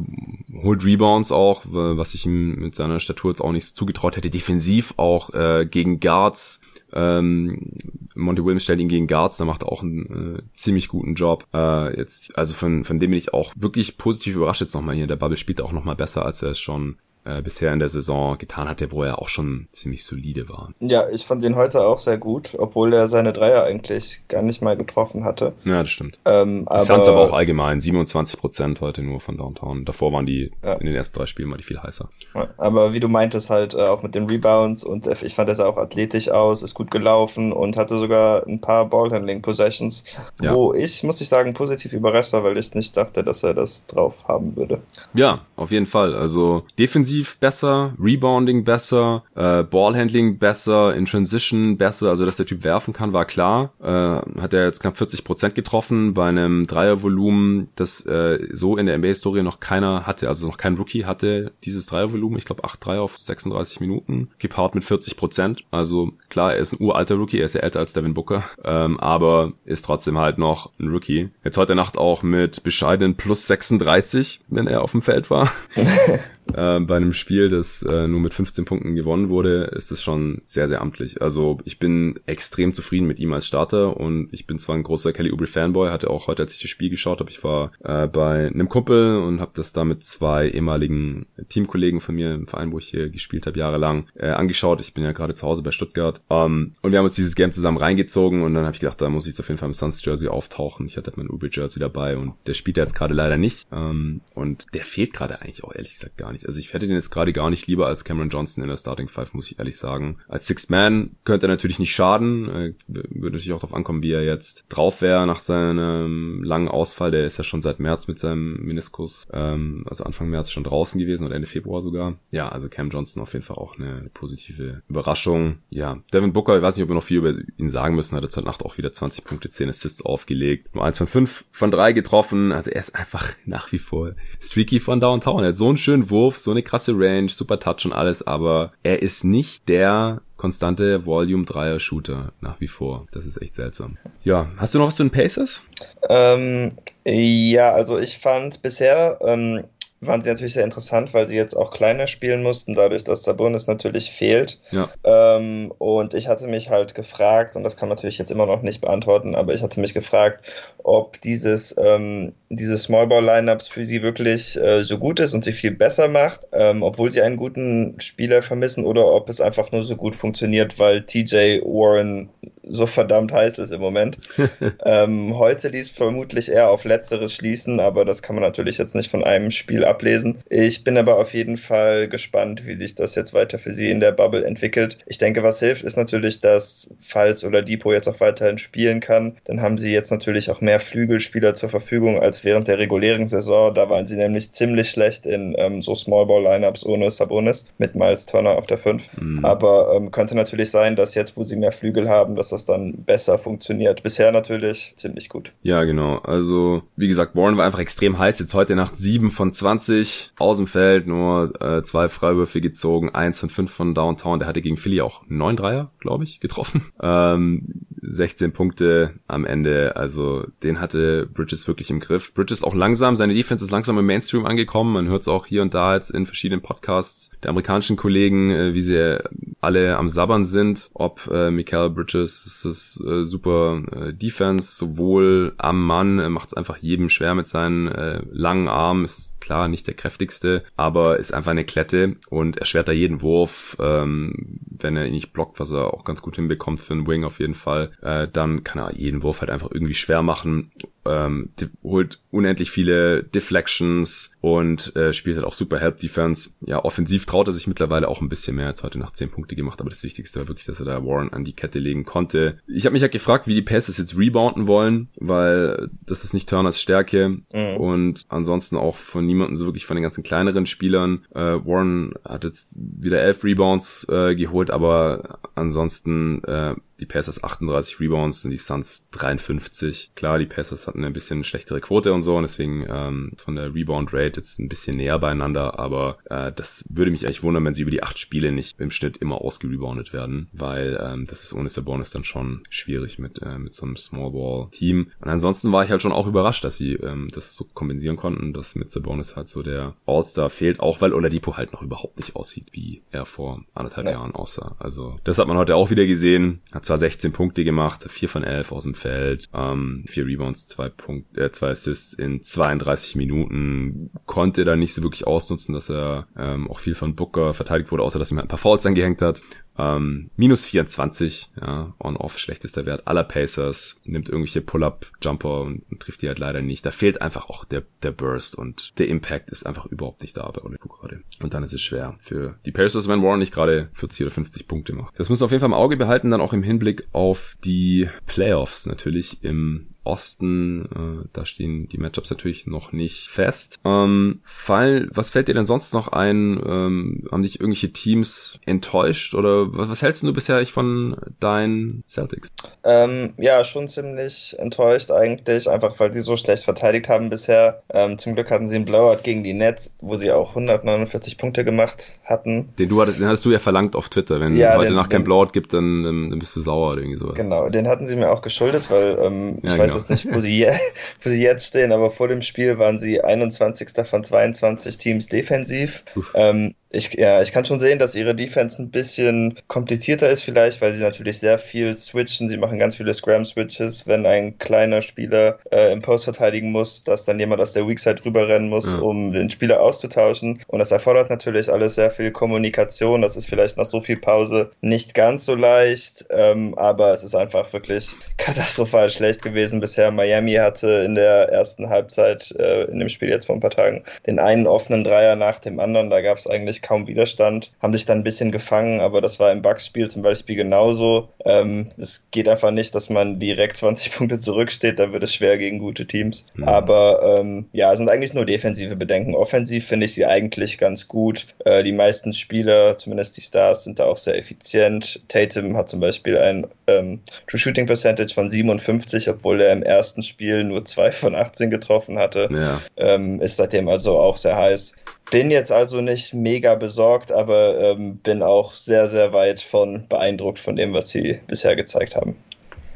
holt Rebounds auch, was ich ihm mit seiner Statur jetzt auch nicht so zugetraut hätte. Defensiv auch äh, gegen Guards ähm, Monty Williams stellt ihn gegen Guards, da macht auch einen äh, ziemlich guten Job. Äh, jetzt, also von, von dem bin ich auch wirklich positiv überrascht jetzt nochmal hier. Der Bubble spielt auch nochmal besser, als er es schon äh, bisher in der Saison getan hatte, wo er auch schon ziemlich solide war. Ja, ich fand ihn heute auch sehr gut, obwohl er seine Dreier eigentlich gar nicht mal getroffen hatte. Ja, das stimmt. Ähm, die Suns aber auch allgemein, 27 Prozent heute nur von Downtown. Davor waren die ja. in den ersten drei Spielen mal die viel heißer. Ja, aber wie du meintest halt äh, auch mit den Rebounds und äh, ich fand, er sah auch athletisch aus, ist gut gelaufen und hatte sogar ein paar Ballhandling-Possessions, ja. wo ich, muss ich sagen, positiv überrascht war, weil ich nicht dachte, dass er das drauf haben würde. Ja, auf jeden Fall. Also defensiv Defensiv besser, Rebounding besser, äh, Ballhandling besser, in Transition besser, also dass der Typ werfen kann, war klar. Äh, hat er jetzt knapp 40% getroffen bei einem Dreiervolumen, das äh, so in der NBA-Historie noch keiner hatte, also noch kein Rookie hatte dieses Dreiervolumen, ich glaube 8 Dreier auf 36 Minuten, gepaart mit 40%. Also klar, er ist ein uralter Rookie, er ist ja älter als Devin Booker, ähm, aber ist trotzdem halt noch ein Rookie. Jetzt heute Nacht auch mit bescheidenen plus 36, wenn er auf dem Feld war. äh, bei einem Spiel, das äh, nur mit 15 Punkten gewonnen wurde, ist es schon sehr, sehr amtlich. Also ich bin extrem zufrieden mit ihm als Starter und ich bin zwar ein großer Kelly Oubre Fanboy, hatte auch heute, als ich das Spiel geschaut habe, ich war äh, bei einem Kumpel und habe das da mit zwei ehemaligen Teamkollegen von mir im Verein, wo ich hier gespielt habe, jahrelang äh, angeschaut. Ich bin ja gerade zu Hause bei Stuttgart. Um, und wir haben uns dieses Game zusammen reingezogen und dann habe ich gedacht, da muss ich auf jeden Fall im Suns Jersey auftauchen. Ich hatte mein Oubre Jersey dabei und der spielt jetzt gerade leider nicht. Um, und der fehlt gerade eigentlich auch ehrlich gesagt gar nicht. Also ich hätte den jetzt gerade gar nicht lieber als Cameron Johnson in der Starting Five, muss ich ehrlich sagen. Als Sixth Man könnte er natürlich nicht schaden. Äh, würde natürlich auch darauf ankommen, wie er jetzt drauf wäre nach seinem langen Ausfall. Der ist ja schon seit März mit seinem Meniskus, ähm, also Anfang März schon draußen gewesen oder Ende Februar sogar. Ja, also Cam Johnson auf jeden Fall auch eine positive Überraschung. Ja, Devin Booker, ich weiß nicht, ob wir noch viel über ihn sagen müssen, hat jetzt heute Nacht auch wieder 20 Punkte, 10 Assists aufgelegt. Nur eins von fünf von drei getroffen. Also er ist einfach nach wie vor streaky von Downtown. Er hat so einen schönen Wurf, so eine krasse Range, super Touch und alles, aber er ist nicht der konstante Volume 3er Shooter nach wie vor. Das ist echt seltsam. Ja, hast du noch was zu den Pacers? Ähm, ja, also ich fand bisher ähm, waren sie natürlich sehr interessant, weil sie jetzt auch kleiner spielen mussten, dadurch, dass Sabonis natürlich fehlt. Ja. Ähm, und ich hatte mich halt gefragt, und das kann man natürlich jetzt immer noch nicht beantworten, aber ich hatte mich gefragt, ob dieses, ähm, diese Smallball-Lineups für sie wirklich äh, so gut ist und sie viel besser macht, ähm, obwohl sie einen guten Spieler vermissen, oder ob es einfach nur so gut funktioniert, weil TJ Warren so verdammt heiß ist im Moment. ähm, heute ließ vermutlich eher auf Letzteres schließen, aber das kann man natürlich jetzt nicht von einem Spiel ablesen. Ich bin aber auf jeden Fall gespannt, wie sich das jetzt weiter für sie in der Bubble entwickelt. Ich denke, was hilft, ist natürlich, dass falls oder Depot jetzt auch weiterhin spielen kann, dann haben sie jetzt natürlich auch mehr Flügelspieler zur Verfügung als während der regulären Saison. Da waren sie nämlich ziemlich schlecht in ähm, so Smallball-Lineups ohne Sabonis mit Miles Turner auf der 5. Mhm. Aber ähm, könnte natürlich sein, dass jetzt, wo sie mehr Flügel haben, dass das dann besser funktioniert. Bisher natürlich ziemlich gut. Ja, genau. Also, wie gesagt, Warren war einfach extrem heiß. Jetzt heute Nacht 7 von 20 aus dem Feld, nur äh, zwei Freiwürfe gezogen, eins von fünf von Downtown. Der hatte gegen Philly auch neun Dreier, glaube ich, getroffen. Ähm, 16 Punkte am Ende. Also, den hatte Bridges wirklich im Griff. Bridges auch langsam, seine Defense ist langsam im Mainstream angekommen. Man hört es auch hier und da jetzt in verschiedenen Podcasts der amerikanischen Kollegen, äh, wie sie alle am Sabbern sind, ob äh, Michael Bridges das ist äh, super äh, Defense, sowohl am Mann, er macht es einfach jedem schwer mit seinen äh, langen Armen, ist klar nicht der kräftigste, aber ist einfach eine Klette und erschwert da jeden Wurf, ähm, wenn er ihn nicht blockt, was er auch ganz gut hinbekommt für einen Wing auf jeden Fall, äh, dann kann er jeden Wurf halt einfach irgendwie schwer machen ähm, holt unendlich viele Deflections und äh, spielt halt auch super Help Defense. Ja, offensiv traut er sich mittlerweile auch ein bisschen mehr. Jetzt heute nach 10 Punkte gemacht, aber das Wichtigste war wirklich, dass er da Warren an die Kette legen konnte. Ich habe mich halt gefragt, wie die Pacers jetzt rebounden wollen, weil das ist nicht Turners Stärke mhm. und ansonsten auch von niemandem so wirklich von den ganzen kleineren Spielern. Äh, Warren hat jetzt wieder elf Rebounds äh, geholt, aber ansonsten äh, die Pacers 38 Rebounds und die Suns 53. Klar, die Pacers hatten ein bisschen schlechtere Quote und so und deswegen ähm, von der Rebound Rate jetzt ein bisschen näher beieinander, aber äh, das würde mich eigentlich wundern, wenn sie über die acht Spiele nicht im Schnitt immer ausgereboundet werden, weil ähm, das ist ohne Sabonis dann schon schwierig mit äh, mit so einem Small Ball Team. Und ansonsten war ich halt schon auch überrascht, dass sie ähm, das so kompensieren konnten, dass mit Sabonis halt so der All-Star fehlt, auch weil Oladipo halt noch überhaupt nicht aussieht, wie er vor anderthalb ja. Jahren aussah. Also das hat man heute auch wieder gesehen. Hat zwar 16 Punkte gemacht, 4 von 11 aus dem Feld, ähm, 4 Rebounds, 2 Punkte, äh, 2 Assists in 32 Minuten, konnte da nicht so wirklich ausnutzen, dass er ähm, auch viel von Booker verteidigt wurde, außer dass ihm halt ein paar Fouls angehängt hat. Ähm, minus 24, ja, on-off, schlechtester Wert aller Pacers, nimmt irgendwelche Pull-Up-Jumper und, und, trifft die halt leider nicht. Da fehlt einfach auch der, der Burst und der Impact ist einfach überhaupt nicht da bei Olympo gerade. Und dann ist es schwer für die Pacers, wenn Warren nicht gerade 40 oder 50 Punkte macht. Das muss auf jeden Fall im Auge behalten, dann auch im Hinblick auf die Playoffs natürlich im Osten, äh, da stehen die Matchups natürlich noch nicht fest. Ähm, fall, was fällt dir denn sonst noch ein? Ähm, haben dich irgendwelche Teams enttäuscht oder was, was hältst du bisher von deinen Celtics? Ähm, ja, schon ziemlich enttäuscht eigentlich, einfach weil sie so schlecht verteidigt haben bisher. Ähm, zum Glück hatten sie einen Blowout gegen die Nets, wo sie auch 149 Punkte gemacht hatten. Den du hattest, den hattest du ja verlangt auf Twitter. Wenn ja, heute den, Nacht kein Blowout gibt, dann, dann, bist du sauer oder irgendwie sowas. Genau, den hatten sie mir auch geschuldet, weil ähm, ich ja, weiß jetzt nicht, wo sie, wo sie jetzt stehen, aber vor dem Spiel waren sie 21. von 22 Teams defensiv. Ähm, ich, ja, ich kann schon sehen, dass ihre Defense ein bisschen komplizierter ist vielleicht, weil sie natürlich sehr viel switchen. Sie machen ganz viele Scram-Switches, wenn ein kleiner Spieler äh, im Post verteidigen muss, dass dann jemand aus der Weakside rüberrennen muss, ja. um den Spieler auszutauschen. Und das erfordert natürlich alles sehr viel Kommunikation. Das ist vielleicht nach so viel Pause nicht ganz so leicht, ähm, aber es ist einfach wirklich katastrophal schlecht gewesen bisher. Miami hatte in der ersten Halbzeit äh, in dem Spiel jetzt vor ein paar Tagen den einen offenen Dreier nach dem anderen. Da gab es eigentlich kaum Widerstand, haben sich dann ein bisschen gefangen, aber das war im Bugs-Spiel zum Beispiel genauso. Ähm, es geht einfach nicht, dass man direkt 20 Punkte zurücksteht, da wird es schwer gegen gute Teams. Mhm. Aber ähm, ja, es sind eigentlich nur defensive Bedenken. Offensiv finde ich sie eigentlich ganz gut. Äh, die meisten Spieler, zumindest die Stars, sind da auch sehr effizient. Tatum hat zum Beispiel ein ähm, True Shooting Percentage von 57, obwohl er im ersten Spiel nur 2 von 18 getroffen hatte. Ja. Ähm, ist seitdem also auch sehr heiß. Bin jetzt also nicht mega besorgt, aber ähm, bin auch sehr, sehr weit von beeindruckt von dem, was sie bisher gezeigt haben.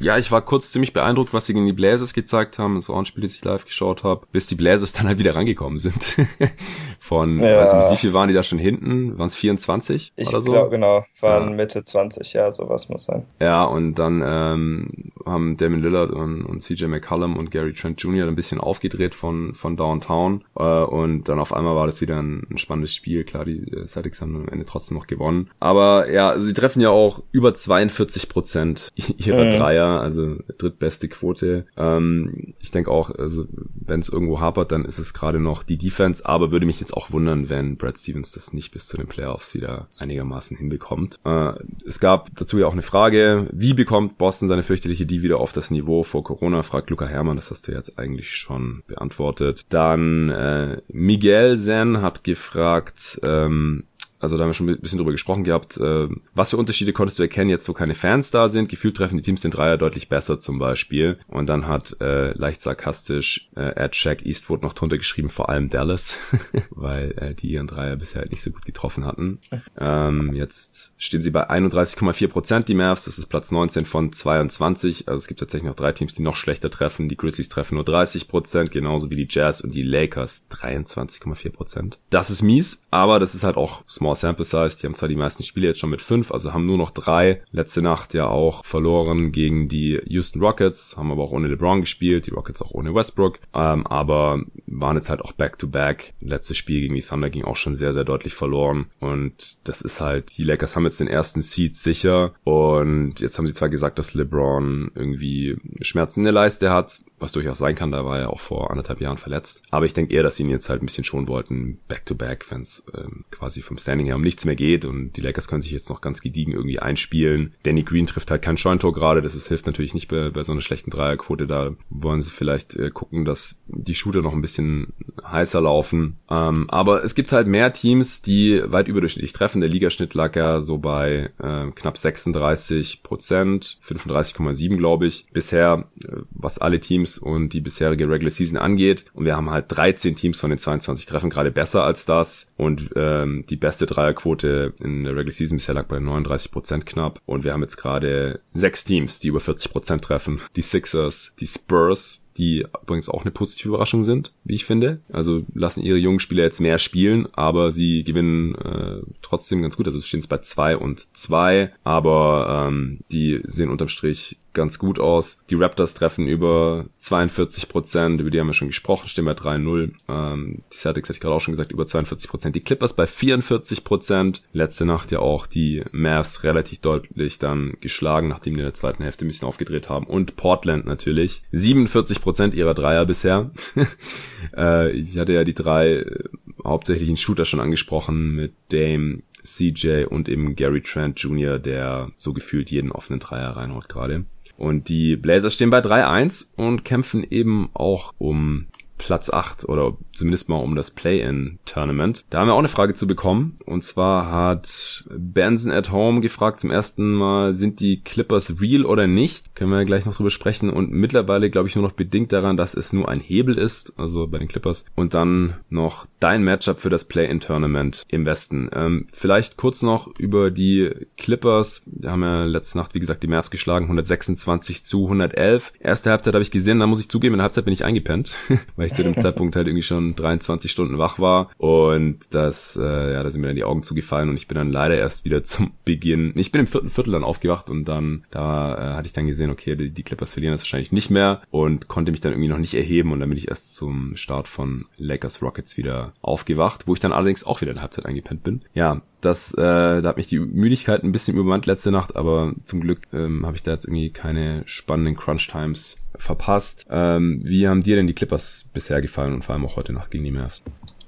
Ja, ich war kurz ziemlich beeindruckt, was sie gegen die Blazers gezeigt haben. Das war ein Spiel, das ich live geschaut habe, bis die Blazers dann halt wieder rangekommen sind. Von, ja. weiß nicht, wie viel waren die da schon hinten? Waren es 24 ich oder so? Ich glaube, genau. Waren ja. Mitte 20, ja, sowas muss sein. Ja, und dann ähm, haben Damon Lillard und, und CJ McCollum und Gary Trent Jr. ein bisschen aufgedreht von, von Downtown. Äh, und dann auf einmal war das wieder ein, ein spannendes Spiel. Klar, die äh, Celtics haben am Ende trotzdem noch gewonnen. Aber ja, sie treffen ja auch über 42 Prozent ihrer mhm. Dreier also drittbeste Quote. Ähm, ich denke auch, also wenn es irgendwo hapert, dann ist es gerade noch die Defense, aber würde mich jetzt auch wundern, wenn Brad Stevens das nicht bis zu den Playoffs wieder einigermaßen hinbekommt. Äh, es gab dazu ja auch eine Frage, wie bekommt Boston seine fürchterliche D wieder auf das Niveau vor Corona, fragt Luca Hermann, das hast du jetzt eigentlich schon beantwortet. Dann äh, Miguel Zen hat gefragt, ähm, also da haben wir schon ein bisschen drüber gesprochen gehabt, äh, was für Unterschiede konntest du erkennen, jetzt wo keine Fans da sind? Gefühlt treffen die Teams den Dreier deutlich besser zum Beispiel. Und dann hat äh, leicht sarkastisch äh, Ed Jack Eastwood noch drunter geschrieben, vor allem Dallas, weil äh, die ihren Dreier bisher halt nicht so gut getroffen hatten. Ähm, jetzt stehen sie bei 31,4 Prozent, die Mavs, das ist Platz 19 von 22. Also es gibt tatsächlich noch drei Teams, die noch schlechter treffen. Die Grizzlies treffen nur 30 Prozent, genauso wie die Jazz und die Lakers 23,4 Prozent. Das ist mies, aber das ist halt auch small Small Sample Size. Die haben zwar die meisten Spiele jetzt schon mit fünf, also haben nur noch drei. Letzte Nacht ja auch verloren gegen die Houston Rockets, haben aber auch ohne LeBron gespielt, die Rockets auch ohne Westbrook, ähm, aber waren jetzt halt auch Back-to-Back. -back. Letztes Spiel gegen die Thunder ging auch schon sehr, sehr deutlich verloren und das ist halt, die Lakers haben jetzt den ersten Seed sicher und jetzt haben sie zwar gesagt, dass LeBron irgendwie Schmerzen in der Leiste hat, was durchaus sein kann, da war er auch vor anderthalb Jahren verletzt. Aber ich denke eher, dass sie ihn jetzt halt ein bisschen schon wollten, back-to-back, wenn es ähm, quasi vom Standing her um nichts mehr geht und die Lakers können sich jetzt noch ganz gediegen irgendwie einspielen. Danny Green trifft halt kein Scheuntor gerade, das ist, hilft natürlich nicht bei, bei so einer schlechten Dreierquote, da wollen sie vielleicht äh, gucken, dass die Shooter noch ein bisschen heißer laufen. Ähm, aber es gibt halt mehr Teams, die weit überdurchschnittlich treffen. Der Ligaschnitt lag ja so bei äh, knapp 36 Prozent, 35,7 glaube ich, bisher, äh, was alle Teams und die bisherige Regular Season angeht. Und wir haben halt 13 Teams von den 22 Treffen gerade besser als das. Und ähm, die beste Dreierquote in der Regular Season bisher lag bei 39 Prozent knapp. Und wir haben jetzt gerade sechs Teams, die über 40 Prozent treffen. Die Sixers, die Spurs, die übrigens auch eine positive Überraschung sind, wie ich finde. Also lassen ihre jungen Spieler jetzt mehr spielen, aber sie gewinnen äh, trotzdem ganz gut. Also stehen es bei zwei und zwei, aber ähm, die sehen unterm Strich ganz gut aus. Die Raptors treffen über 42 Prozent, über die haben wir schon gesprochen, stehen bei 3-0. Ähm, die Celtics hatte ich gerade auch schon gesagt, über 42 Prozent. Die Clippers bei 44 Prozent. Letzte Nacht ja auch die Mavs relativ deutlich dann geschlagen, nachdem die in der zweiten Hälfte ein bisschen aufgedreht haben. Und Portland natürlich. 47 Prozent ihrer Dreier bisher. äh, ich hatte ja die drei äh, hauptsächlichen Shooter schon angesprochen mit Dame, CJ und eben Gary Trent Jr., der so gefühlt jeden offenen Dreier reinhaut gerade. Und die Blazers stehen bei 3-1 und kämpfen eben auch um Platz 8 oder zumindest mal um das Play-in-Tournament. Da haben wir auch eine Frage zu bekommen. Und zwar hat Benson at Home gefragt zum ersten Mal, sind die Clippers real oder nicht? Können wir gleich noch drüber sprechen. Und mittlerweile glaube ich nur noch bedingt daran, dass es nur ein Hebel ist, also bei den Clippers. Und dann noch dein Matchup für das Play-in-Tournament im Westen. Ähm, vielleicht kurz noch über die Clippers. Wir haben ja letzte Nacht, wie gesagt, die Mavs geschlagen, 126 zu 111. Erste Halbzeit habe ich gesehen, da muss ich zugeben, in der Halbzeit bin ich eingepennt, weil ich zu dem Zeitpunkt halt irgendwie schon 23 Stunden wach war und das, äh, ja, da sind mir dann die Augen zugefallen und ich bin dann leider erst wieder zum Beginn, ich bin im vierten Viertel dann aufgewacht und dann, da äh, hatte ich dann gesehen, okay, die, die Clippers verlieren das wahrscheinlich nicht mehr und konnte mich dann irgendwie noch nicht erheben und dann bin ich erst zum Start von Lakers Rockets wieder aufgewacht, wo ich dann allerdings auch wieder in der Halbzeit eingepennt bin. Ja, das, äh, da hat mich die Müdigkeit ein bisschen übermannt letzte Nacht, aber zum Glück ähm, habe ich da jetzt irgendwie keine spannenden Crunch-Times verpasst. Ähm, wie haben dir denn die Clippers bisher gefallen und vor allem auch heute Nacht gegen die Mavs?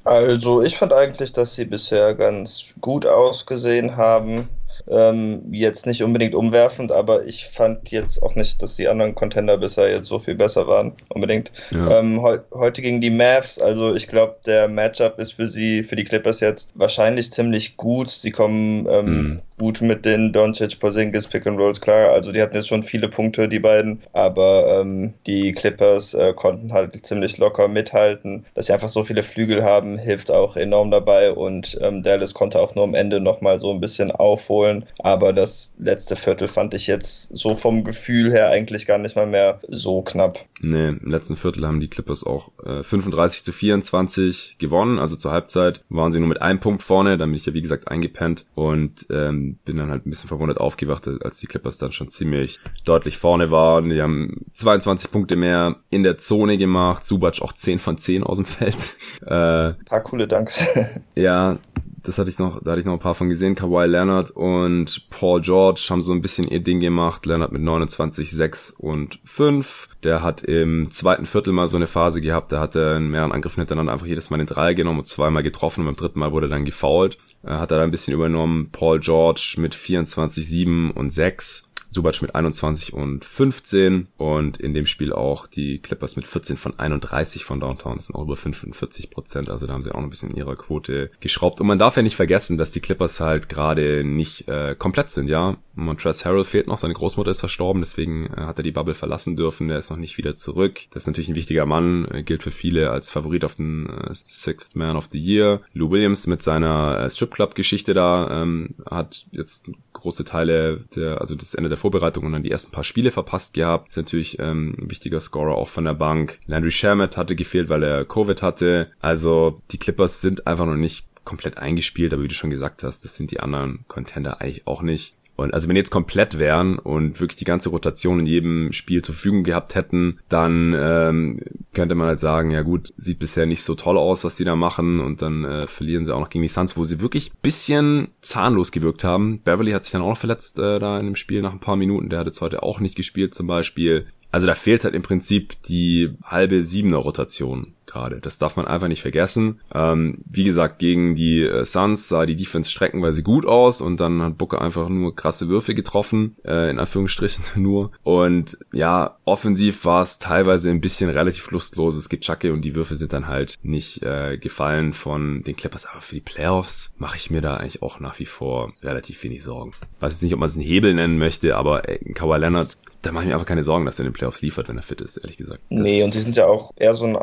Also ich fand eigentlich, dass sie bisher ganz gut ausgesehen haben. Ähm, jetzt nicht unbedingt umwerfend, aber ich fand jetzt auch nicht, dass die anderen Contender bisher jetzt so viel besser waren, unbedingt. Ja. Ähm, he heute gegen die Mavs, also ich glaube, der Matchup ist für sie, für die Clippers jetzt wahrscheinlich ziemlich gut. Sie kommen ähm, mhm. Gut mit den Doncic, Porzingis, Pick and Rolls klar. Also die hatten jetzt schon viele Punkte, die beiden, aber ähm, die Clippers äh, konnten halt ziemlich locker mithalten. Dass sie einfach so viele Flügel haben, hilft auch enorm dabei und ähm, Dallas konnte auch nur am Ende nochmal so ein bisschen aufholen holen. Aber das letzte Viertel fand ich jetzt so vom Gefühl her eigentlich gar nicht mal mehr so knapp. Nee, im letzten Viertel haben die Clippers auch äh, 35 zu 24 gewonnen. Also zur Halbzeit waren sie nur mit einem Punkt vorne. Dann bin ich ja wie gesagt eingepennt und ähm, bin dann halt ein bisschen verwundert aufgewacht, als die Clippers dann schon ziemlich deutlich vorne waren. Die haben 22 Punkte mehr in der Zone gemacht. Subac auch 10 von 10 aus dem Feld. Äh, ein paar coole Danks. ja, das hatte ich noch, da hatte ich noch ein paar von gesehen. Kawhi Leonard und Paul George haben so ein bisschen ihr Ding gemacht. Leonard mit 29, 6 und 5. Der hat im zweiten Viertel mal so eine Phase gehabt, da hat er in mehreren Angriffen hintereinander einfach jedes Mal den Dreier genommen und zweimal getroffen und beim dritten Mal wurde er dann gefoult. Äh, hat er da ein bisschen übernommen. Paul George mit 24, 7 und 6. Subac mit 21 und 15 und in dem Spiel auch die Clippers mit 14 von 31 von Downtown. Das sind auch über 45 Prozent, also da haben sie auch noch ein bisschen in ihrer Quote geschraubt. Und man darf ja nicht vergessen, dass die Clippers halt gerade nicht äh, komplett sind, ja. Montrezl Harrell fehlt noch, seine Großmutter ist verstorben, deswegen äh, hat er die Bubble verlassen dürfen, der ist noch nicht wieder zurück. Das ist natürlich ein wichtiger Mann, äh, gilt für viele als Favorit auf den äh, Sixth Man of the Year. Lou Williams mit seiner äh, Strip Club Geschichte da ähm, hat jetzt große Teile der, also das Ende der Vorbereitung und dann die ersten paar Spiele verpasst gehabt. Ist natürlich ähm, ein wichtiger Scorer auch von der Bank. Landry Shamet hatte gefehlt, weil er Covid hatte. Also die Clippers sind einfach noch nicht komplett eingespielt, aber wie du schon gesagt hast, das sind die anderen Contender eigentlich auch nicht. Und also wenn jetzt komplett wären und wirklich die ganze Rotation in jedem Spiel zur Verfügung gehabt hätten, dann ähm, könnte man halt sagen, ja gut, sieht bisher nicht so toll aus, was die da machen und dann äh, verlieren sie auch noch gegen die Suns, wo sie wirklich bisschen zahnlos gewirkt haben. Beverly hat sich dann auch noch verletzt äh, da in dem Spiel nach ein paar Minuten, der hat jetzt heute auch nicht gespielt zum Beispiel. Also da fehlt halt im Prinzip die halbe Siebener Rotation gerade. Das darf man einfach nicht vergessen. Ähm, wie gesagt, gegen die äh, Suns sah die Defense streckenweise gut aus und dann hat Booker einfach nur krasse Würfe getroffen, äh, in Anführungsstrichen nur. Und ja, offensiv war es teilweise ein bisschen relativ lustloses Gechacke und die Würfe sind dann halt nicht äh, gefallen von den Clippers. Aber für die Playoffs mache ich mir da eigentlich auch nach wie vor relativ wenig Sorgen. Ich weiß jetzt nicht, ob man es einen Hebel nennen möchte, aber äh, Kawhi Leonard da mache ich mir einfach keine Sorgen, dass er in den Playoffs liefert, wenn er fit ist, ehrlich gesagt. Das nee, und die sind ja auch eher so ein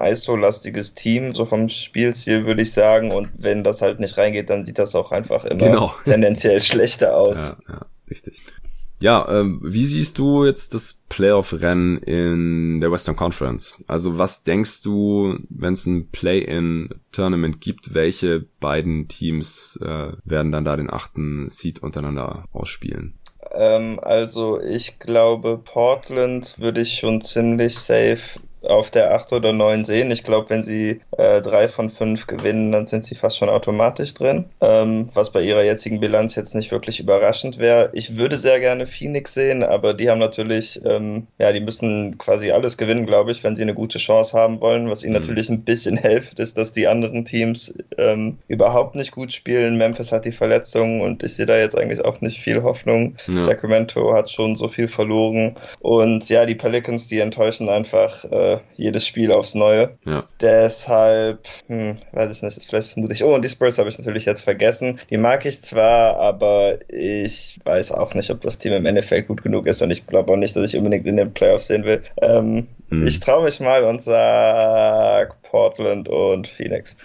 ISO-lastiges Team, so vom Spielziel würde ich sagen. Und wenn das halt nicht reingeht, dann sieht das auch einfach immer genau. tendenziell schlechter aus. Ja, ja, richtig. Ja, ähm, wie siehst du jetzt das Playoff-Rennen in der Western Conference? Also was denkst du, wenn es ein Play-in-Tournament gibt, welche beiden Teams äh, werden dann da den achten Seed untereinander ausspielen? Ähm, also ich glaube, Portland würde ich schon ziemlich safe auf der 8 oder 9 sehen. Ich glaube, wenn sie äh, drei von fünf gewinnen, dann sind sie fast schon automatisch drin. Ähm, was bei ihrer jetzigen Bilanz jetzt nicht wirklich überraschend wäre. Ich würde sehr gerne Phoenix sehen, aber die haben natürlich, ähm, ja, die müssen quasi alles gewinnen, glaube ich, wenn sie eine gute Chance haben wollen. Was ihnen mhm. natürlich ein bisschen hilft, ist, dass die anderen Teams ähm, überhaupt nicht gut spielen. Memphis hat die Verletzung und ich sehe da jetzt eigentlich auch nicht viel Hoffnung. Ja. Sacramento hat schon so viel verloren. Und ja, die Pelicans, die enttäuschen einfach. Äh, jedes Spiel aufs Neue. Ja. Deshalb, hm, weiß ich nicht, ist vielleicht mutig. Oh, und die Spurs habe ich natürlich jetzt vergessen. Die mag ich zwar, aber ich weiß auch nicht, ob das Team im Endeffekt gut genug ist und ich glaube auch nicht, dass ich unbedingt in den Playoffs sehen will. Ähm, hm. Ich traue mich mal und sag Portland und Phoenix.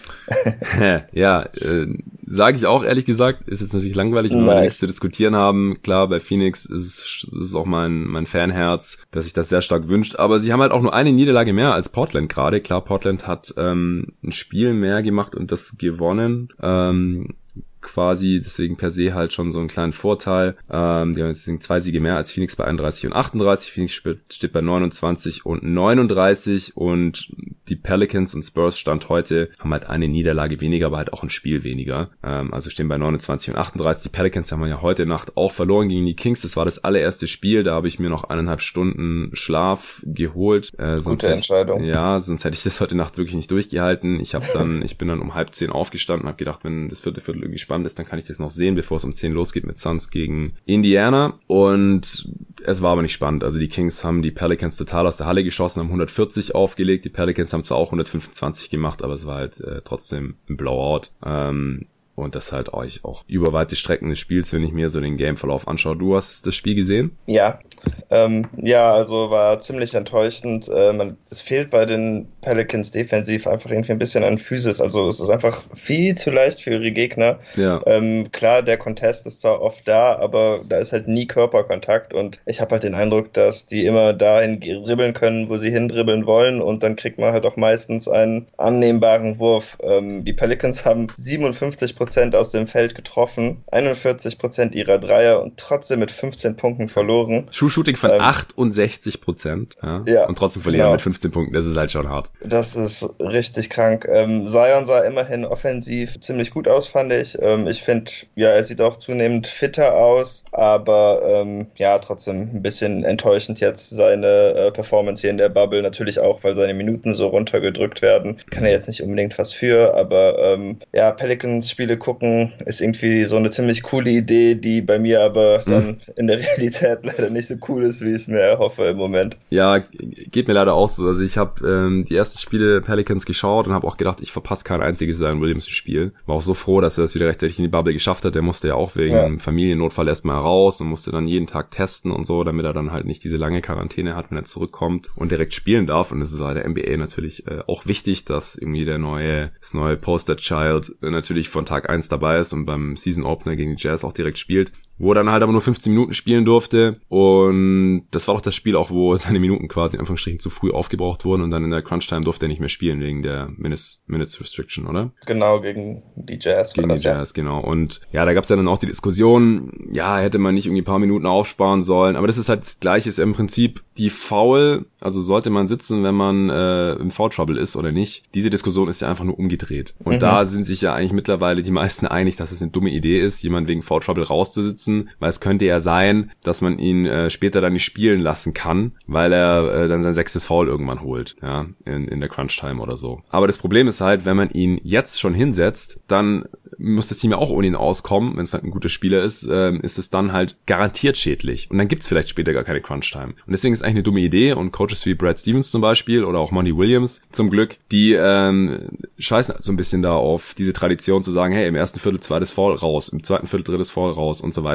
ja, äh, sage ich auch ehrlich gesagt. Ist jetzt natürlich langweilig, wenn nice. wir nichts zu diskutieren haben. Klar, bei Phoenix ist es, auch mein, mein Fanherz, dass sich das sehr stark wünscht. Aber sie haben halt auch nur eine Niederlage mehr als Portland gerade. Klar, Portland hat ähm, ein Spiel mehr gemacht und das gewonnen. Ähm, quasi, deswegen per se halt schon so einen kleinen Vorteil. Ähm, die haben jetzt zwei Siege mehr als Phoenix bei 31 und 38. Phoenix steht bei 29 und 39 und die Pelicans und Spurs Stand heute haben halt eine Niederlage weniger, aber halt auch ein Spiel weniger. Ähm, also stehen bei 29 und 38. Die Pelicans haben ja heute Nacht auch verloren gegen die Kings. Das war das allererste Spiel. Da habe ich mir noch eineinhalb Stunden Schlaf geholt. Äh, Gute Entscheidung. Ich, ja, sonst hätte ich das heute Nacht wirklich nicht durchgehalten. Ich habe dann, ich bin dann um halb zehn aufgestanden, habe gedacht, wenn das vierte Viertel irgendwie spannend ist, dann kann ich das noch sehen, bevor es um 10 losgeht mit Suns gegen Indiana. Und es war aber nicht spannend. Also die Kings haben die Pelicans total aus der Halle geschossen, haben 140 aufgelegt. Die Pelicans haben zwar auch 125 gemacht, aber es war halt äh, trotzdem ein Blowout. Ähm, und das halt euch auch über weite Strecken des Spiels, wenn ich mir so den Gameverlauf anschaue. Du hast das Spiel gesehen? Ja, ähm, ja, also war ziemlich enttäuschend. Äh, man, es fehlt bei den Pelicans defensiv einfach irgendwie ein bisschen an Physis. Also es ist einfach viel zu leicht für ihre Gegner. Ja. Ähm, klar, der Contest ist zwar oft da, aber da ist halt nie Körperkontakt und ich habe halt den Eindruck, dass die immer dahin dribbeln können, wo sie hindribbeln wollen und dann kriegt man halt auch meistens einen annehmbaren Wurf. Ähm, die Pelicans haben 57 Prozent aus dem Feld getroffen, 41 Prozent ihrer Dreier und trotzdem mit 15 Punkten verloren. True Shooting von ähm, 68 Prozent. Ja? ja. Und trotzdem verlieren genau. mit 15 Punkten. Das ist halt schon hart. Das ist richtig krank. Ähm, Zion sah immerhin offensiv ziemlich gut aus, fand ich. Ähm, ich finde, ja, er sieht auch zunehmend fitter aus, aber ähm, ja, trotzdem ein bisschen enttäuschend jetzt seine äh, Performance hier in der Bubble. Natürlich auch, weil seine Minuten so runtergedrückt werden. Kann er jetzt nicht unbedingt was für, aber ähm, ja, Pelicans Spiele Spiele gucken ist irgendwie so eine ziemlich coole Idee, die bei mir aber mhm. dann in der Realität leider nicht so cool ist, wie ich es mir erhoffe im Moment. Ja, geht mir leider auch so. Also ich habe ähm, die ersten Spiele Pelicans geschaut und habe auch gedacht, ich verpasse kein einziges Zion Williams Spiel. War auch so froh, dass er das wieder rechtzeitig in die Bubble geschafft hat. Der musste ja auch wegen ja. Familiennotfall erstmal raus und musste dann jeden Tag testen und so, damit er dann halt nicht diese lange Quarantäne hat, wenn er zurückkommt und direkt spielen darf. Und das ist bei der NBA natürlich äh, auch wichtig, dass irgendwie der neue, das neue Poster Child natürlich von Tag Tag 1 dabei ist und beim Season Opener gegen die Jazz auch direkt spielt, wo er dann halt aber nur 15 Minuten spielen durfte und das war doch das Spiel auch, wo seine Minuten quasi in Anführungsstrichen zu früh aufgebraucht wurden und dann in der Crunch Time durfte er nicht mehr spielen wegen der Minutes, Minutes Restriction, oder? Genau, gegen die Jazz. Gegen die Jazz, ja. genau. Und ja, da gab es ja dann auch die Diskussion, ja, hätte man nicht irgendwie ein paar Minuten aufsparen sollen, aber das ist halt das gleiche, ist im Prinzip die Foul, also sollte man sitzen, wenn man äh, im Foul Trouble ist oder nicht. Diese Diskussion ist ja einfach nur umgedreht. Und mhm. da sind sich ja eigentlich mittlerweile die meisten einig, dass es eine dumme Idee ist, jemand wegen Foul Trouble rauszusitzen nutzen, weil es könnte ja sein, dass man ihn äh, später dann nicht spielen lassen kann, weil er äh, dann sein sechstes Foul irgendwann holt, ja, in, in der Crunch-Time oder so. Aber das Problem ist halt, wenn man ihn jetzt schon hinsetzt, dann muss das Team ja auch ohne ihn auskommen, wenn es halt ein guter Spieler ist, äh, ist es dann halt garantiert schädlich. Und dann gibt's vielleicht später gar keine Crunch-Time. Und deswegen ist eigentlich eine dumme Idee und Coaches wie Brad Stevens zum Beispiel oder auch Monty Williams zum Glück, die ähm, scheißen so ein bisschen da auf diese Tradition zu sagen, hey, im ersten Viertel zweites Fall raus, im zweiten Viertel drittes Fall raus und so weiter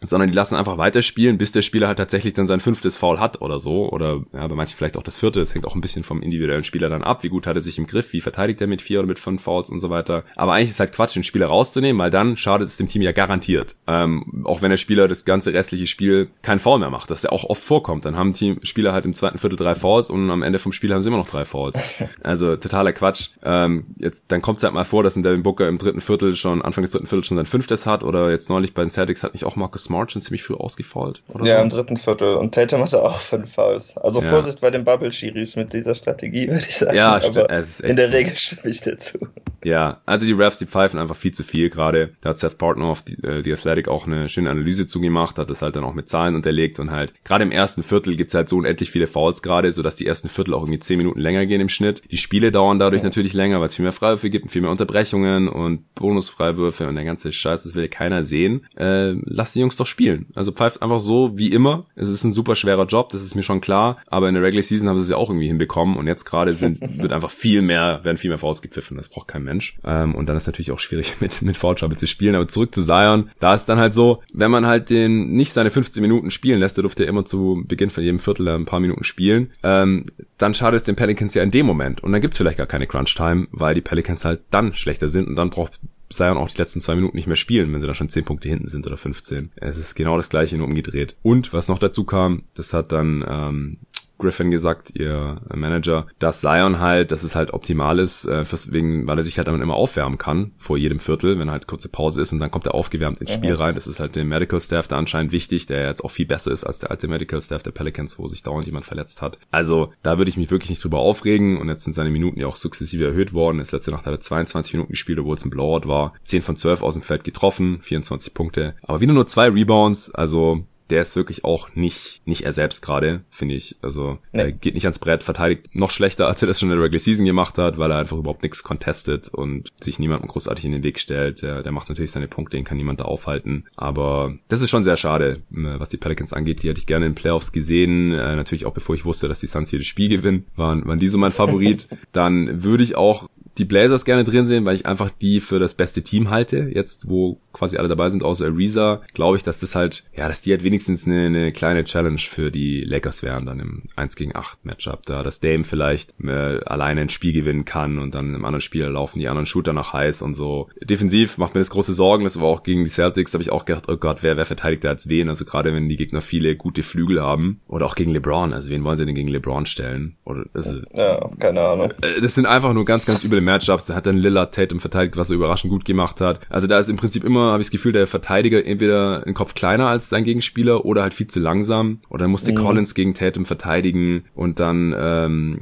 sondern die lassen einfach weiterspielen, bis der Spieler halt tatsächlich dann sein fünftes Foul hat oder so. Oder ja, bei manchen vielleicht auch das vierte. Das hängt auch ein bisschen vom individuellen Spieler dann ab. Wie gut hat er sich im Griff, wie verteidigt er mit vier oder mit fünf Fouls und so weiter. Aber eigentlich ist halt Quatsch, den Spieler rauszunehmen, weil dann schadet es dem Team ja garantiert. Ähm, auch wenn der Spieler das ganze restliche Spiel kein Foul mehr macht, das ja auch oft vorkommt. Dann haben die Spieler halt im zweiten Viertel drei Fouls und am Ende vom Spiel haben sie immer noch drei Fouls. Also totaler Quatsch. Ähm, jetzt, dann kommt es halt mal vor, dass ein Devin Booker im dritten Viertel schon, Anfang des dritten Viertels schon sein fünftes hat oder jetzt neulich bei den Celtics hat nicht auch Marcus Smart schon ziemlich früh ausgefault. ja, so. im dritten Viertel. Und Tatum hatte auch fünf Fouls. Also ja. Vorsicht bei den Bubble-Schiris mit dieser Strategie, würde ich sagen. Ja, Aber es ist in der so. Regel stimme ich dazu. Ja, also die Refs, die pfeifen einfach viel zu viel gerade. Da hat Seth Partner auf die, äh, die Athletic auch eine schöne Analyse zugemacht, hat das halt dann auch mit Zahlen unterlegt und halt gerade im ersten Viertel gibt's halt so unendlich viele Fouls gerade, sodass die ersten Viertel auch irgendwie zehn Minuten länger gehen im Schnitt. Die Spiele dauern dadurch ja. natürlich länger, weil es viel mehr Freiwürfe gibt und viel mehr Unterbrechungen und Bonusfreiwürfe und der ganze Scheiß, das will ja keiner sehen. Äh, lass die Jungs doch spielen. Also pfeift einfach so wie immer. Es ist ein super schwerer Job, das ist mir schon klar, aber in der Regular Season haben sie es ja auch irgendwie hinbekommen. Und jetzt gerade sind wird einfach viel mehr, werden viel mehr Fouls gepfiffen, das braucht kein Mensch. Ähm, und dann ist natürlich auch schwierig mit mit Foul Trouble zu spielen, aber zurück zu Zion, da ist dann halt so, wenn man halt den nicht seine 15 Minuten spielen lässt, der durfte ja immer zu Beginn von jedem Viertel ein paar Minuten spielen, ähm, dann schadet es den Pelicans ja in dem Moment. Und dann gibt's vielleicht gar keine Crunch Time, weil die Pelicans halt dann schlechter sind. Und dann braucht Zion auch die letzten zwei Minuten nicht mehr spielen, wenn sie dann schon zehn Punkte hinten sind oder 15. Es ist genau das gleiche, nur umgedreht. Und was noch dazu kam, das hat dann ähm, Griffin gesagt, ihr Manager, dass Zion halt, dass es halt optimal ist, äh, fürs, wegen, weil er sich halt dann immer aufwärmen kann vor jedem Viertel, wenn halt kurze Pause ist und dann kommt er aufgewärmt ins Spiel rein. Das ist halt dem Medical Staff da anscheinend wichtig, der jetzt auch viel besser ist als der alte Medical Staff der Pelicans, wo sich dauernd jemand verletzt hat. Also da würde ich mich wirklich nicht drüber aufregen und jetzt sind seine Minuten ja auch sukzessive erhöht worden. Das letzte Nacht hat er 22 Minuten gespielt, obwohl es ein Blowout war. 10 von 12 aus dem Feld getroffen, 24 Punkte, aber wieder nur zwei Rebounds, also der ist wirklich auch nicht, nicht er selbst gerade, finde ich. Also nee. er geht nicht ans Brett, verteidigt noch schlechter, als er das schon in der Regular Season gemacht hat, weil er einfach überhaupt nichts contestet und sich niemandem großartig in den Weg stellt. Der, der macht natürlich seine Punkte, den kann niemand da aufhalten. Aber das ist schon sehr schade, äh, was die Pelicans angeht. Die hätte ich gerne in Playoffs gesehen. Äh, natürlich auch bevor ich wusste, dass die Suns jedes Spiel gewinnen, waren, waren die so mein Favorit. Dann würde ich auch die Blazers gerne drin sehen, weil ich einfach die für das beste Team halte. Jetzt, wo quasi alle dabei sind, außer Ariza, glaube ich, dass das halt, ja, dass die halt wenigstens eine, eine kleine Challenge für die Lakers wären, dann im 1 gegen 8 Matchup. Da dass Dame vielleicht äh, alleine ein Spiel gewinnen kann und dann im anderen Spiel laufen die anderen Shooter noch heiß und so. Defensiv macht mir das große Sorgen. Das war auch gegen die Celtics, habe ich auch gedacht, oh Gott, wer, wer verteidigt da jetzt wen? Also gerade wenn die Gegner viele gute Flügel haben. Oder auch gegen LeBron. Also wen wollen sie denn gegen LeBron stellen? Oder, also, ja, keine Ahnung. Äh, das sind einfach nur ganz, ganz üble Matchups. Da hat dann Lillard Tatum verteidigt, was er überraschend gut gemacht hat. Also da ist im Prinzip immer, habe ich das Gefühl, der Verteidiger entweder ein Kopf kleiner als sein Gegenspieler oder halt viel zu langsam. Oder dann musste mhm. Collins gegen Tatum verteidigen und dann ähm,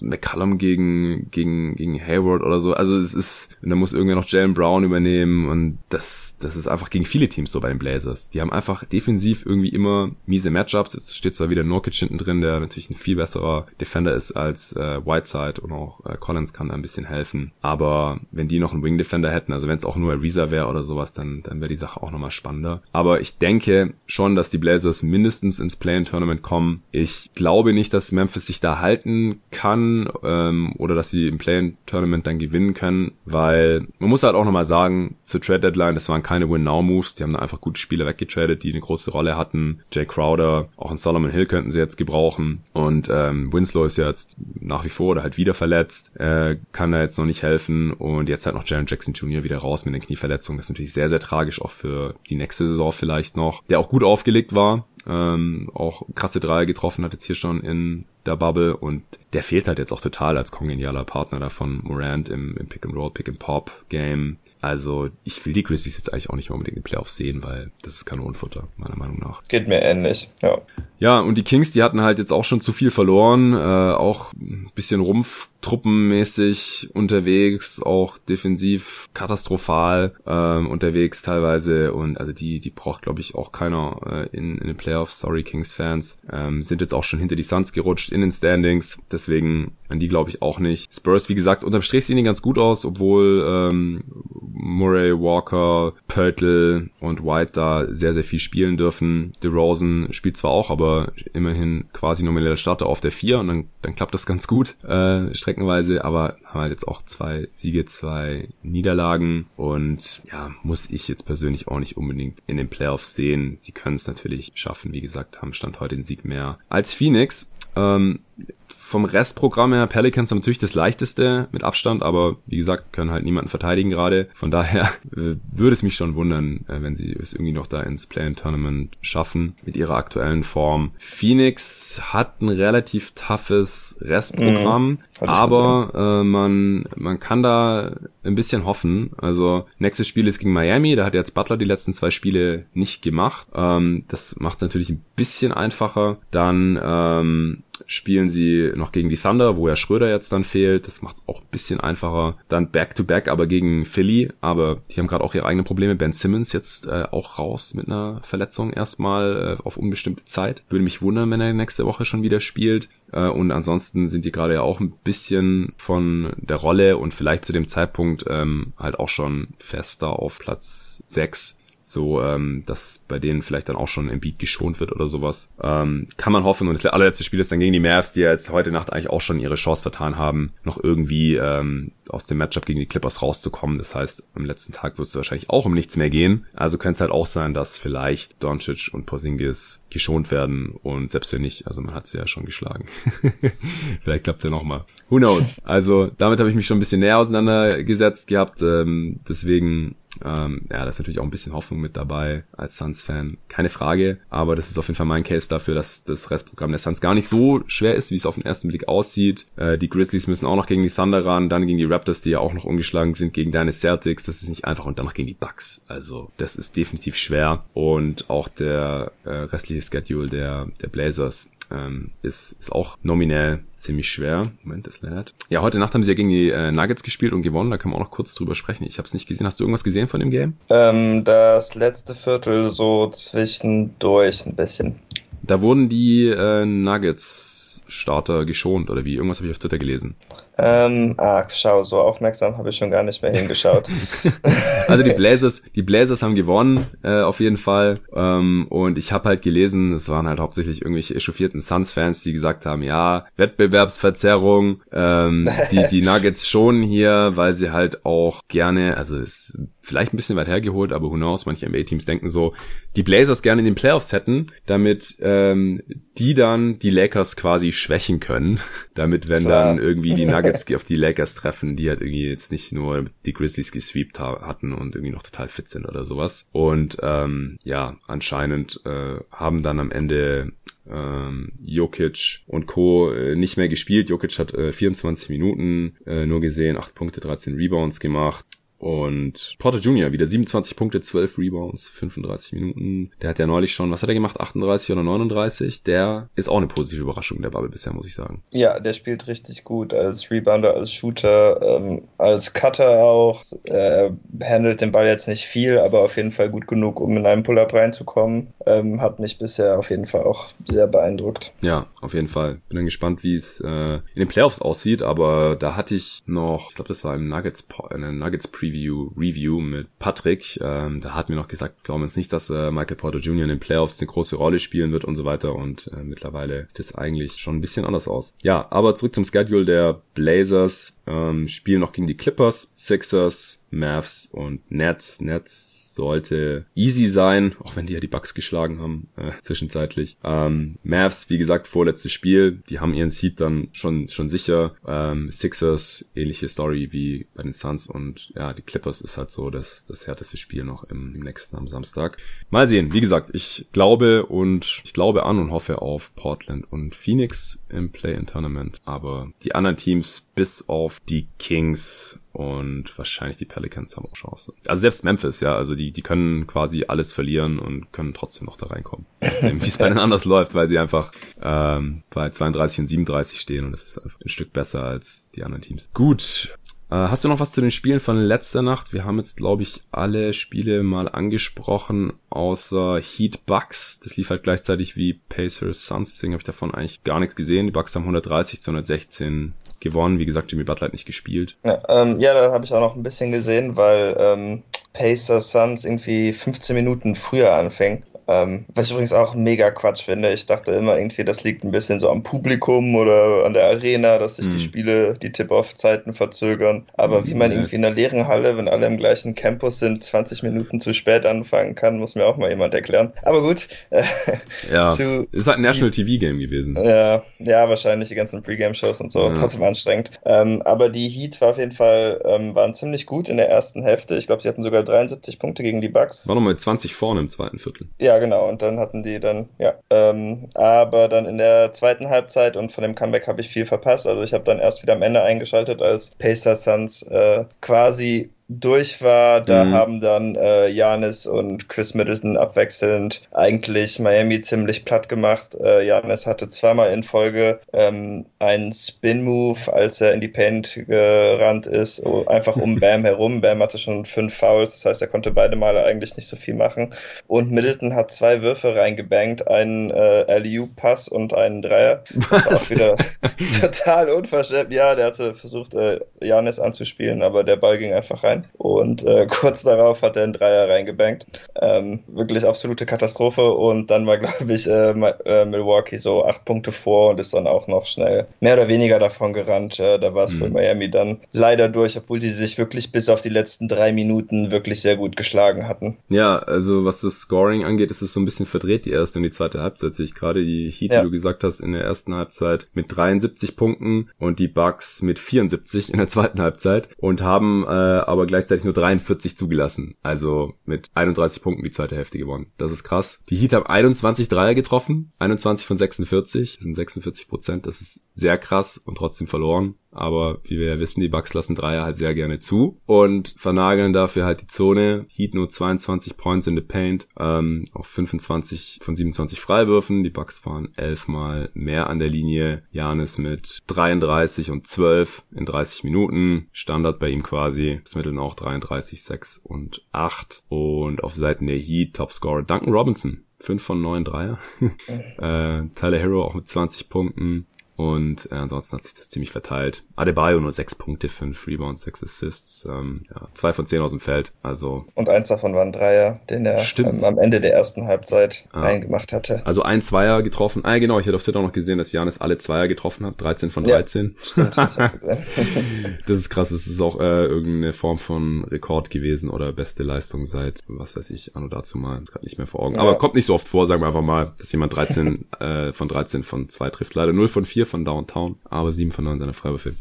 McCallum gegen, gegen, gegen Hayward oder so. Also es ist, und dann muss irgendwer noch Jalen Brown übernehmen und das, das ist einfach gegen viele Teams so bei den Blazers. Die haben einfach defensiv irgendwie immer miese Matchups. Jetzt steht zwar wieder Nurkic hinten drin, der natürlich ein viel besserer Defender ist als äh, Whiteside und auch äh, Collins kann da ein bisschen helfen. Aber wenn die noch einen Wing Defender hätten, also wenn es auch nur Ariza wäre oder sowas, dann, dann wäre die Sache auch nochmal spannender. Aber ich denke schon, dass die Blazers mindestens ins Play-In-Tournament kommen. Ich glaube nicht, dass Memphis sich da halten kann kann ähm, oder dass sie im Play-In-Tournament dann gewinnen können, weil man muss halt auch nochmal sagen, zur Trade-Deadline, das waren keine Win-Now-Moves, die haben da einfach gute Spieler weggetradet, die eine große Rolle hatten. Jay Crowder, auch in Solomon Hill könnten sie jetzt gebrauchen und ähm, Winslow ist ja jetzt nach wie vor oder halt wieder verletzt, äh, kann da jetzt noch nicht helfen und jetzt halt noch Jaron Jackson Jr. wieder raus mit einer Knieverletzung, das ist natürlich sehr, sehr tragisch auch für die nächste Saison vielleicht noch, der auch gut aufgelegt war, ähm, auch krasse Dreier getroffen hat jetzt hier schon in der Bubble und der fehlt halt jetzt auch total als kongenialer Partner davon Morant im, im Pick-and-Roll, Pick-and-Pop-Game. Also ich will die Grizzlies jetzt eigentlich auch nicht mehr unbedingt in den Playoffs sehen, weil das ist Kanonenfutter, meiner Meinung nach. Geht mir ähnlich, ja. Ja, und die Kings, die hatten halt jetzt auch schon zu viel verloren, äh, auch ein bisschen rumpftruppenmäßig unterwegs, auch defensiv katastrophal ähm, unterwegs teilweise und also die, die braucht glaube ich auch keiner äh, in, in den Playoffs, sorry Kings-Fans, ähm, sind jetzt auch schon hinter die Suns gerutscht in den Standings, deswegen an die glaube ich auch nicht. Spurs, wie gesagt, unterm Strich sehen die ganz gut aus, obwohl ähm, Murray, Walker, Pörtl und White da sehr, sehr viel spielen dürfen. DeRozan spielt zwar auch, aber immerhin quasi nomineller Starter auf der 4 und dann, dann klappt das ganz gut äh, streckenweise, aber haben halt jetzt auch zwei Siege, zwei Niederlagen und ja, muss ich jetzt persönlich auch nicht unbedingt in den Playoffs sehen. Sie können es natürlich schaffen, wie gesagt, haben Stand heute den Sieg mehr als Phoenix. Ähm, vom Restprogramm her, Pelicans haben natürlich das leichteste mit Abstand, aber wie gesagt, können halt niemanden verteidigen gerade. Von daher äh, würde es mich schon wundern, äh, wenn sie es irgendwie noch da ins Play-in-Tournament schaffen mit ihrer aktuellen Form. Phoenix hat ein relativ toughes Restprogramm, mhm, aber äh, man, man kann da ein bisschen hoffen. Also nächstes Spiel ist gegen Miami, da hat jetzt Butler die letzten zwei Spiele nicht gemacht. Ähm, das macht es natürlich ein bisschen einfacher. Dann ähm, spielen sie noch gegen die Thunder, wo ja Schröder jetzt dann fehlt. Das macht es auch ein bisschen einfacher. Dann Back-to-Back, -back, aber gegen Philly. Aber die haben gerade auch ihre eigenen Probleme. Ben Simmons jetzt äh, auch raus mit einer Verletzung erstmal äh, auf unbestimmte Zeit. Würde mich wundern, wenn er nächste Woche schon wieder spielt. Äh, und ansonsten sind die gerade ja auch ein bisschen von der Rolle und vielleicht zu dem Zeitpunkt ähm, halt auch schon fester auf Platz 6 so ähm, dass bei denen vielleicht dann auch schon im Beat geschont wird oder sowas. Ähm, kann man hoffen. Und das allerletzte Spiel ist dann gegen die Mavs, die jetzt heute Nacht eigentlich auch schon ihre Chance vertan haben, noch irgendwie ähm, aus dem Matchup gegen die Clippers rauszukommen. Das heißt, am letzten Tag wird es wahrscheinlich auch um nichts mehr gehen. Also könnte es halt auch sein, dass vielleicht Doncic und Porzingis geschont werden und selbst wenn nicht, also man hat sie ja schon geschlagen. vielleicht klappt es ja nochmal. Who knows? Also damit habe ich mich schon ein bisschen näher auseinandergesetzt gehabt. Ähm, deswegen ähm, ja, da ist natürlich auch ein bisschen Hoffnung mit dabei als Suns-Fan. Keine Frage. Aber das ist auf jeden Fall mein Case dafür, dass das Restprogramm der Suns gar nicht so schwer ist, wie es auf den ersten Blick aussieht. Äh, die Grizzlies müssen auch noch gegen die Thunder ran, dann gegen die Raptors, die ja auch noch ungeschlagen sind, gegen deine Celtics. Das ist nicht einfach und dann noch gegen die Bucks. Also das ist definitiv schwer. Und auch der äh, restliche Schedule der, der Blazers ähm, ist, ist auch nominell ziemlich schwer. Moment, das lädt. Ja, heute Nacht haben sie ja gegen die äh, Nuggets gespielt und gewonnen. Da können wir auch noch kurz drüber sprechen. Ich habe es nicht gesehen. Hast du irgendwas gesehen von dem Game? Ähm, das letzte Viertel so zwischendurch ein bisschen. Da wurden die äh, Nuggets Starter geschont oder wie? Irgendwas habe ich auf Twitter gelesen. Ähm, ah, schau, so aufmerksam habe ich schon gar nicht mehr hingeschaut. also die Blazers, die Blazers haben gewonnen, äh, auf jeden Fall. Ähm, und ich habe halt gelesen, es waren halt hauptsächlich irgendwelche echauffierten Suns-Fans, die gesagt haben, ja, Wettbewerbsverzerrung, ähm, die, die Nuggets schon hier, weil sie halt auch gerne, also es vielleicht ein bisschen weit hergeholt, aber who knows, manche NBA-Teams denken so, die Blazers gerne in den Playoffs hätten, damit ähm, die dann die Lakers quasi schwächen können, damit wenn Klar. dann irgendwie die Nuggets auf die Lakers treffen, die halt irgendwie jetzt nicht nur die Grizzlies gesweept hatten und irgendwie noch total fit sind oder sowas. Und ähm, ja, anscheinend äh, haben dann am Ende ähm, Jokic und Co. Äh, nicht mehr gespielt. Jokic hat äh, 24 Minuten äh, nur gesehen, 8 Punkte, 13 Rebounds gemacht. Und Porter Jr. wieder 27 Punkte, 12 Rebounds, 35 Minuten. Der hat ja neulich schon, was hat er gemacht? 38 oder 39? Der ist auch eine positive Überraschung der Bubble bisher, muss ich sagen. Ja, der spielt richtig gut als Rebounder, als Shooter, ähm, als Cutter auch. Er handelt den Ball jetzt nicht viel, aber auf jeden Fall gut genug, um in einen Pull-Up reinzukommen. Ähm, hat mich bisher auf jeden Fall auch sehr beeindruckt. Ja, auf jeden Fall. Bin dann gespannt, wie es äh, in den Playoffs aussieht, aber da hatte ich noch, ich glaube, das war im Nuggets, in der Nuggets Preview Preview, Review mit Patrick. Ähm, da hat mir noch gesagt, glauben uns nicht, dass äh, Michael Porter Jr. in den Playoffs eine große Rolle spielen wird und so weiter. Und äh, mittlerweile sieht es eigentlich schon ein bisschen anders aus. Ja, aber zurück zum Schedule der Blazers. Äh, ähm, spielen noch gegen die Clippers, Sixers, Mavs und Nets. Nets sollte easy sein, auch wenn die ja die Bucks geschlagen haben äh, zwischenzeitlich. Ähm, Mavs, wie gesagt, vorletztes Spiel, die haben ihren Seed dann schon schon sicher. Ähm, Sixers, ähnliche Story wie bei den Suns und ja, die Clippers ist halt so das, das härteste Spiel noch im, im nächsten am Samstag. Mal sehen, wie gesagt, ich glaube und ich glaube an und hoffe auf Portland und Phoenix im Play-in-Tournament, aber die anderen Teams bis auf die Kings und wahrscheinlich die Pelicans haben auch Chancen. Also selbst Memphis, ja, also die, die können quasi alles verlieren und können trotzdem noch da reinkommen. Wie es bei denen anders läuft, weil sie einfach ähm, bei 32 und 37 stehen und das ist einfach ein Stück besser als die anderen Teams. Gut, Hast du noch was zu den Spielen von letzter Nacht? Wir haben jetzt, glaube ich, alle Spiele mal angesprochen, außer Heat Bucks. Das lief halt gleichzeitig wie Pacers Suns, deswegen habe ich davon eigentlich gar nichts gesehen. Die Bucks haben 130 zu 116 gewonnen. Wie gesagt, Jimmy Butler hat nicht gespielt. Ja, ähm, ja da habe ich auch noch ein bisschen gesehen, weil ähm, Pacers Suns irgendwie 15 Minuten früher anfängt. Ähm, was ich übrigens auch mega Quatsch finde. Ich dachte immer irgendwie, das liegt ein bisschen so am Publikum oder an der Arena, dass sich mhm. die Spiele, die Tip-Off-Zeiten verzögern. Aber wie man irgendwie in einer leeren Halle, wenn alle im gleichen Campus sind, 20 Minuten zu spät anfangen kann, muss mir auch mal jemand erklären. Aber gut. Äh, ja, ist halt ein National TV-Game gewesen. Ja, ja, wahrscheinlich die ganzen Pre-Game-Shows und so. Ja. Trotzdem anstrengend. Ähm, aber die Heat war auf jeden Fall, ähm, waren ziemlich gut in der ersten Hälfte. Ich glaube, sie hatten sogar 73 Punkte gegen die Bucks. War nochmal 20 vorne im zweiten Viertel. Ja, genau. Und dann hatten die dann, ja. Ähm, aber dann in der zweiten Halbzeit und von dem Comeback habe ich viel verpasst. Also ich habe dann erst wieder am Ende eingeschaltet, als Pacers Suns äh, quasi durch war. Da mhm. haben dann äh, Janis und Chris Middleton abwechselnd eigentlich Miami ziemlich platt gemacht. Äh, Janis hatte zweimal in Folge ähm, einen Spin-Move, als er in die Paint gerannt ist, einfach um Bam herum. Bam hatte schon fünf Fouls, das heißt, er konnte beide Male eigentlich nicht so viel machen. Und Middleton hat zwei Würfe reingebankt, einen äh, LU-Pass und einen Dreier. Was? auch wieder total unverschämt. Ja, der hatte versucht, äh, Janis anzuspielen, aber der Ball ging einfach rein und äh, kurz darauf hat er einen Dreier reingebankt. Ähm, wirklich absolute Katastrophe und dann war, glaube ich, äh, äh, Milwaukee so acht Punkte vor und ist dann auch noch schnell mehr oder weniger davon gerannt. Äh, da war es mhm. für Miami dann leider durch, obwohl die sich wirklich bis auf die letzten drei Minuten wirklich sehr gut geschlagen hatten. Ja, also was das Scoring angeht, ist es so ein bisschen verdreht, die erste und die zweite Halbzeit. Ich gerade die Heat, ja. wie du gesagt hast, in der ersten Halbzeit mit 73 Punkten und die Bucks mit 74 in der zweiten Halbzeit und haben äh, aber gleichzeitig nur 43 zugelassen. Also mit 31 Punkten die zweite Hälfte gewonnen. Das ist krass. Die Heat haben 21 Dreier getroffen, 21 von 46, das sind 46 Prozent. Das ist sehr krass und trotzdem verloren. Aber wie wir ja wissen, die Bucks lassen Dreier halt sehr gerne zu und vernageln dafür halt die Zone. Heat nur 22 Points in the Paint, ähm, auf 25 von 27 Freiwürfen. Die Bucks waren 11 mal mehr an der Linie. Janis mit 33 und 12 in 30 Minuten. Standard bei ihm quasi. Das Mittel auch 33, 6 und 8. Und auf Seiten der Heat Topscorer Duncan Robinson. 5 von 9 Dreier. äh, Tyler Hero auch mit 20 Punkten. Und äh, ansonsten hat sich das ziemlich verteilt. Adebayo nur sechs Punkte, fünf Rebounds, sechs Assists, ähm, ja, zwei von zehn aus dem Feld. Also und eins davon war ein Dreier, den er ähm, am Ende der ersten Halbzeit ah. eingemacht hatte. Also ein Zweier getroffen. Ah, genau, ich hatte auf Twitter auch noch gesehen, dass Janis alle Zweier getroffen hat, 13 von 13. Ja, das ist krass. Das ist auch äh, irgendeine Form von Rekord gewesen oder beste Leistung seit, was weiß ich, anno dazu mal, ist gerade nicht mehr vor Augen. Ja. Aber kommt nicht so oft vor, sagen wir einfach mal, dass jemand 13 äh, von 13 von zwei trifft. Leider 0 von 4 von Downtown, aber 7 von 9 seiner Freiwürfe.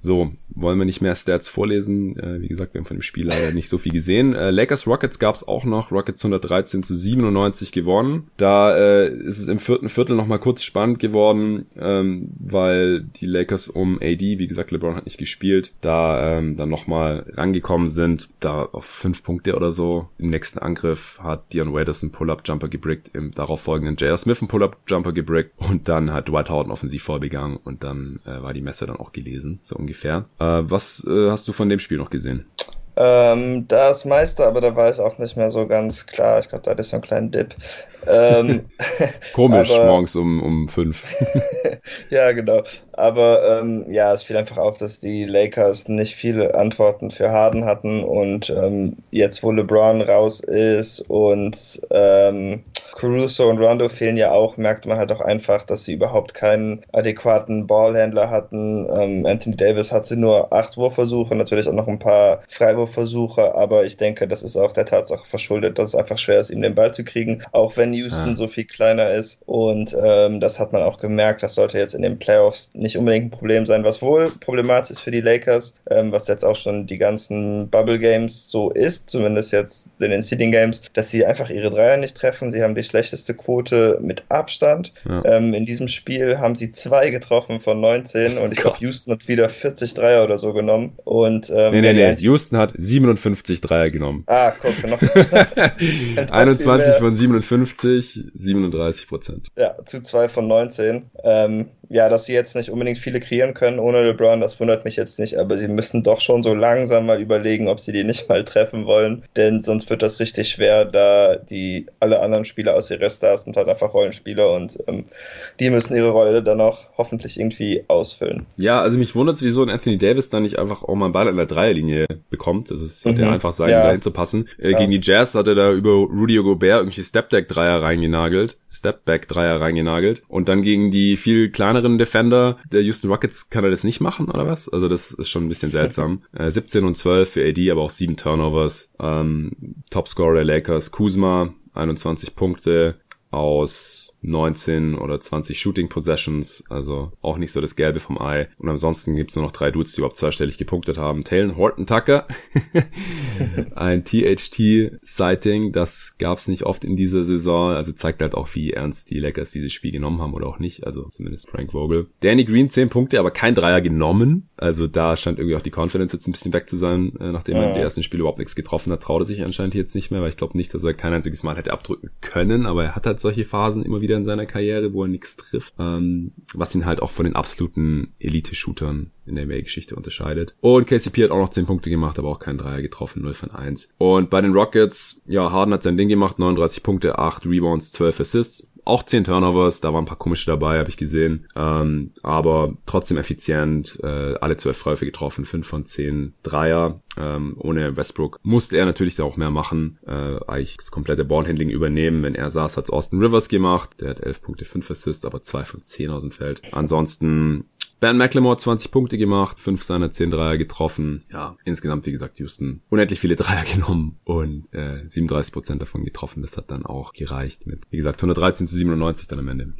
So, wollen wir nicht mehr Stats vorlesen. Äh, wie gesagt, wir haben von dem Spiel leider nicht so viel gesehen. Äh, Lakers Rockets gab es auch noch. Rockets 113 zu 97 gewonnen. Da äh, ist es im vierten Viertel nochmal kurz spannend geworden, ähm, weil die Lakers um AD, wie gesagt, LeBron hat nicht gespielt, da ähm, dann nochmal rangekommen sind. Da auf fünf Punkte oder so. Im nächsten Angriff hat Dion Waiters einen Pull-Up-Jumper gebrickt. Im darauf folgenden J.R. Smith einen Pull-Up-Jumper gebrickt. Und dann hat Dwight Howard offensiv vorbegangen und dann äh, war die Messe dann auch gelesen. So ungefähr. Äh, was äh, hast du von dem Spiel noch gesehen? Ähm, das meiste, aber da war ich auch nicht mehr so ganz klar. Ich glaube, da hatte ich so einen kleinen Dip. Ähm, Komisch, aber, morgens um, um fünf. ja, genau. Aber ähm, ja, es fiel einfach auf, dass die Lakers nicht viele Antworten für Harden hatten und ähm, jetzt, wo LeBron raus ist und ähm, Caruso und Rondo fehlen ja auch, merkt man halt auch einfach, dass sie überhaupt keinen adäquaten Ballhändler hatten. Ähm, Anthony Davis hatte nur acht Wurfversuche, natürlich auch noch ein paar Freiwurfversuche, aber ich denke, das ist auch der Tatsache verschuldet, dass es einfach schwer ist, ihm den Ball zu kriegen, auch wenn Houston ah. so viel kleiner ist. Und ähm, das hat man auch gemerkt, das sollte jetzt in den Playoffs nicht unbedingt ein Problem sein, was wohl problematisch ist für die Lakers, ähm, was jetzt auch schon die ganzen Bubble Games so ist, zumindest jetzt in den Seeding Games, dass sie einfach ihre Dreier nicht treffen. Sie haben die schlechteste Quote mit Abstand. Ja. Ähm, in diesem Spiel haben sie zwei getroffen von 19 und ich glaube, Houston hat wieder 40 Dreier oder so genommen. Und, ähm, nee, nee, nee. Houston hat 57 Dreier genommen. Ah, guck, noch. 21 von 57, 37 Prozent. Ja, zu zwei von 19. Ähm, ja, dass sie jetzt nicht unbedingt viele kreieren können ohne LeBron, das wundert mich jetzt nicht, aber sie müssen doch schon so langsam mal überlegen, ob sie die nicht mal treffen wollen, denn sonst wird das richtig schwer, da die alle anderen Spieler aus ihrer Stars sind halt einfach Rollenspieler und ähm, die müssen ihre Rolle dann auch hoffentlich irgendwie ausfüllen. Ja, also mich wundert es, wieso ein Anthony Davis dann nicht einfach auch mal einen Ball an der Dreierlinie bekommt. Das ist, mhm. einfach sein, ja. dahin zu passen. Äh, ja. Gegen die Jazz hat er da über Rudy Gobert irgendwie Stepback-Dreier reingenagelt, Stepback-Dreier reingenagelt und dann gegen die viel kleineren kleineren Defender der Houston Rockets kann er das nicht machen, oder was? Also das ist schon ein bisschen seltsam. Äh, 17 und 12 für AD, aber auch 7 Turnovers. Ähm, Topscorer der Lakers, Kuzma, 21 Punkte aus 19 oder 20 Shooting Possessions, also auch nicht so das Gelbe vom Ei. Und ansonsten gibt's nur noch drei Dudes, die überhaupt zweistellig gepunktet haben. Taylor Horton Tucker, ein THT-Sighting, das gab's nicht oft in dieser Saison, also zeigt halt auch, wie ernst die Lakers dieses Spiel genommen haben oder auch nicht, also zumindest Frank Vogel. Danny Green 10 Punkte, aber kein Dreier genommen, also da scheint irgendwie auch die Confidence jetzt ein bisschen weg zu sein, äh, nachdem ja. er im ersten Spiel überhaupt nichts getroffen hat, traute sich anscheinend jetzt nicht mehr, weil ich glaube nicht, dass er kein einziges Mal hätte abdrücken können, aber er hat halt solche Phasen immer wieder wieder in seiner Karriere, wo er nichts trifft, ähm, was ihn halt auch von den absoluten Elite-Shootern in der NBA-Geschichte unterscheidet. Und KCP hat auch noch 10 Punkte gemacht, aber auch keinen Dreier getroffen, 0 von 1. Und bei den Rockets, ja, Harden hat sein Ding gemacht, 39 Punkte, 8 Rebounds, 12 Assists auch 10 Turnovers, da waren ein paar komische dabei, habe ich gesehen. Ähm, aber trotzdem effizient, äh, alle 12 Freiwürfe getroffen, 5 von 10 Dreier. Ähm, ohne Westbrook musste er natürlich da auch mehr machen, äh, eigentlich das komplette Ballhandling übernehmen. Wenn er saß, hat's Austin Rivers gemacht. Der hat 11 Punkte, 5 Assists, aber 2 von 10 aus dem Feld. Ansonsten Ben McLemore 20 Punkte gemacht, 5 seiner 10 Dreier getroffen. Ja, insgesamt, wie gesagt, Houston unendlich viele Dreier genommen und äh, 37% davon getroffen. Das hat dann auch gereicht mit, wie gesagt, 113 zu 97 dann am Ende.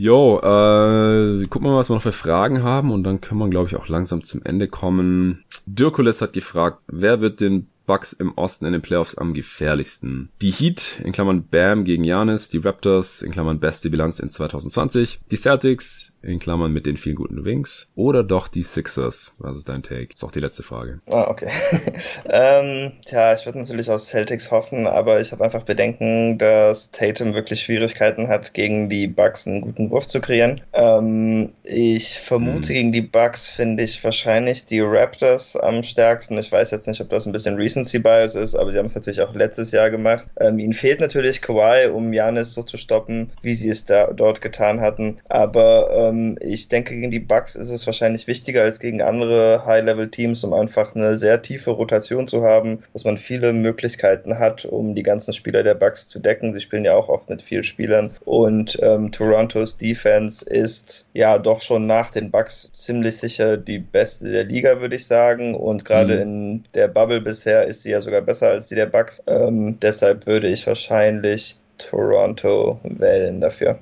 Jo, äh, gucken wir mal, was wir noch für Fragen haben und dann können wir, glaube ich, auch langsam zum Ende kommen. Dirkules hat gefragt, wer wird den Bucks im Osten in den Playoffs am gefährlichsten. Die Heat, in Klammern Bam gegen Janis, die Raptors, in Klammern beste Bilanz in 2020, die Celtics, in Klammern mit den vielen guten Wings, oder doch die Sixers? Was ist dein Take? Ist auch die letzte Frage. Ah, okay. ähm, tja, ich würde natürlich auf Celtics hoffen, aber ich habe einfach Bedenken, dass Tatum wirklich Schwierigkeiten hat, gegen die Bucks einen guten Wurf zu kreieren. Ähm, ich vermute, hm. gegen die Bucks finde ich wahrscheinlich die Raptors am stärksten. Ich weiß jetzt nicht, ob das ein bisschen recent Recency Bias ist, aber sie haben es natürlich auch letztes Jahr gemacht. Ähm, ihnen fehlt natürlich Kawhi, um Janis so zu stoppen, wie sie es da dort getan hatten. Aber ähm, ich denke, gegen die Bucks ist es wahrscheinlich wichtiger als gegen andere High-Level-Teams, um einfach eine sehr tiefe Rotation zu haben, dass man viele Möglichkeiten hat, um die ganzen Spieler der Bucks zu decken. Sie spielen ja auch oft mit vielen Spielern. Und ähm, Torontos Defense ist ja doch schon nach den Bucks ziemlich sicher die beste der Liga, würde ich sagen. Und gerade mhm. in der Bubble bisher ist sie ja sogar besser als die der Bucks. Ähm, deshalb würde ich wahrscheinlich Toronto wählen dafür.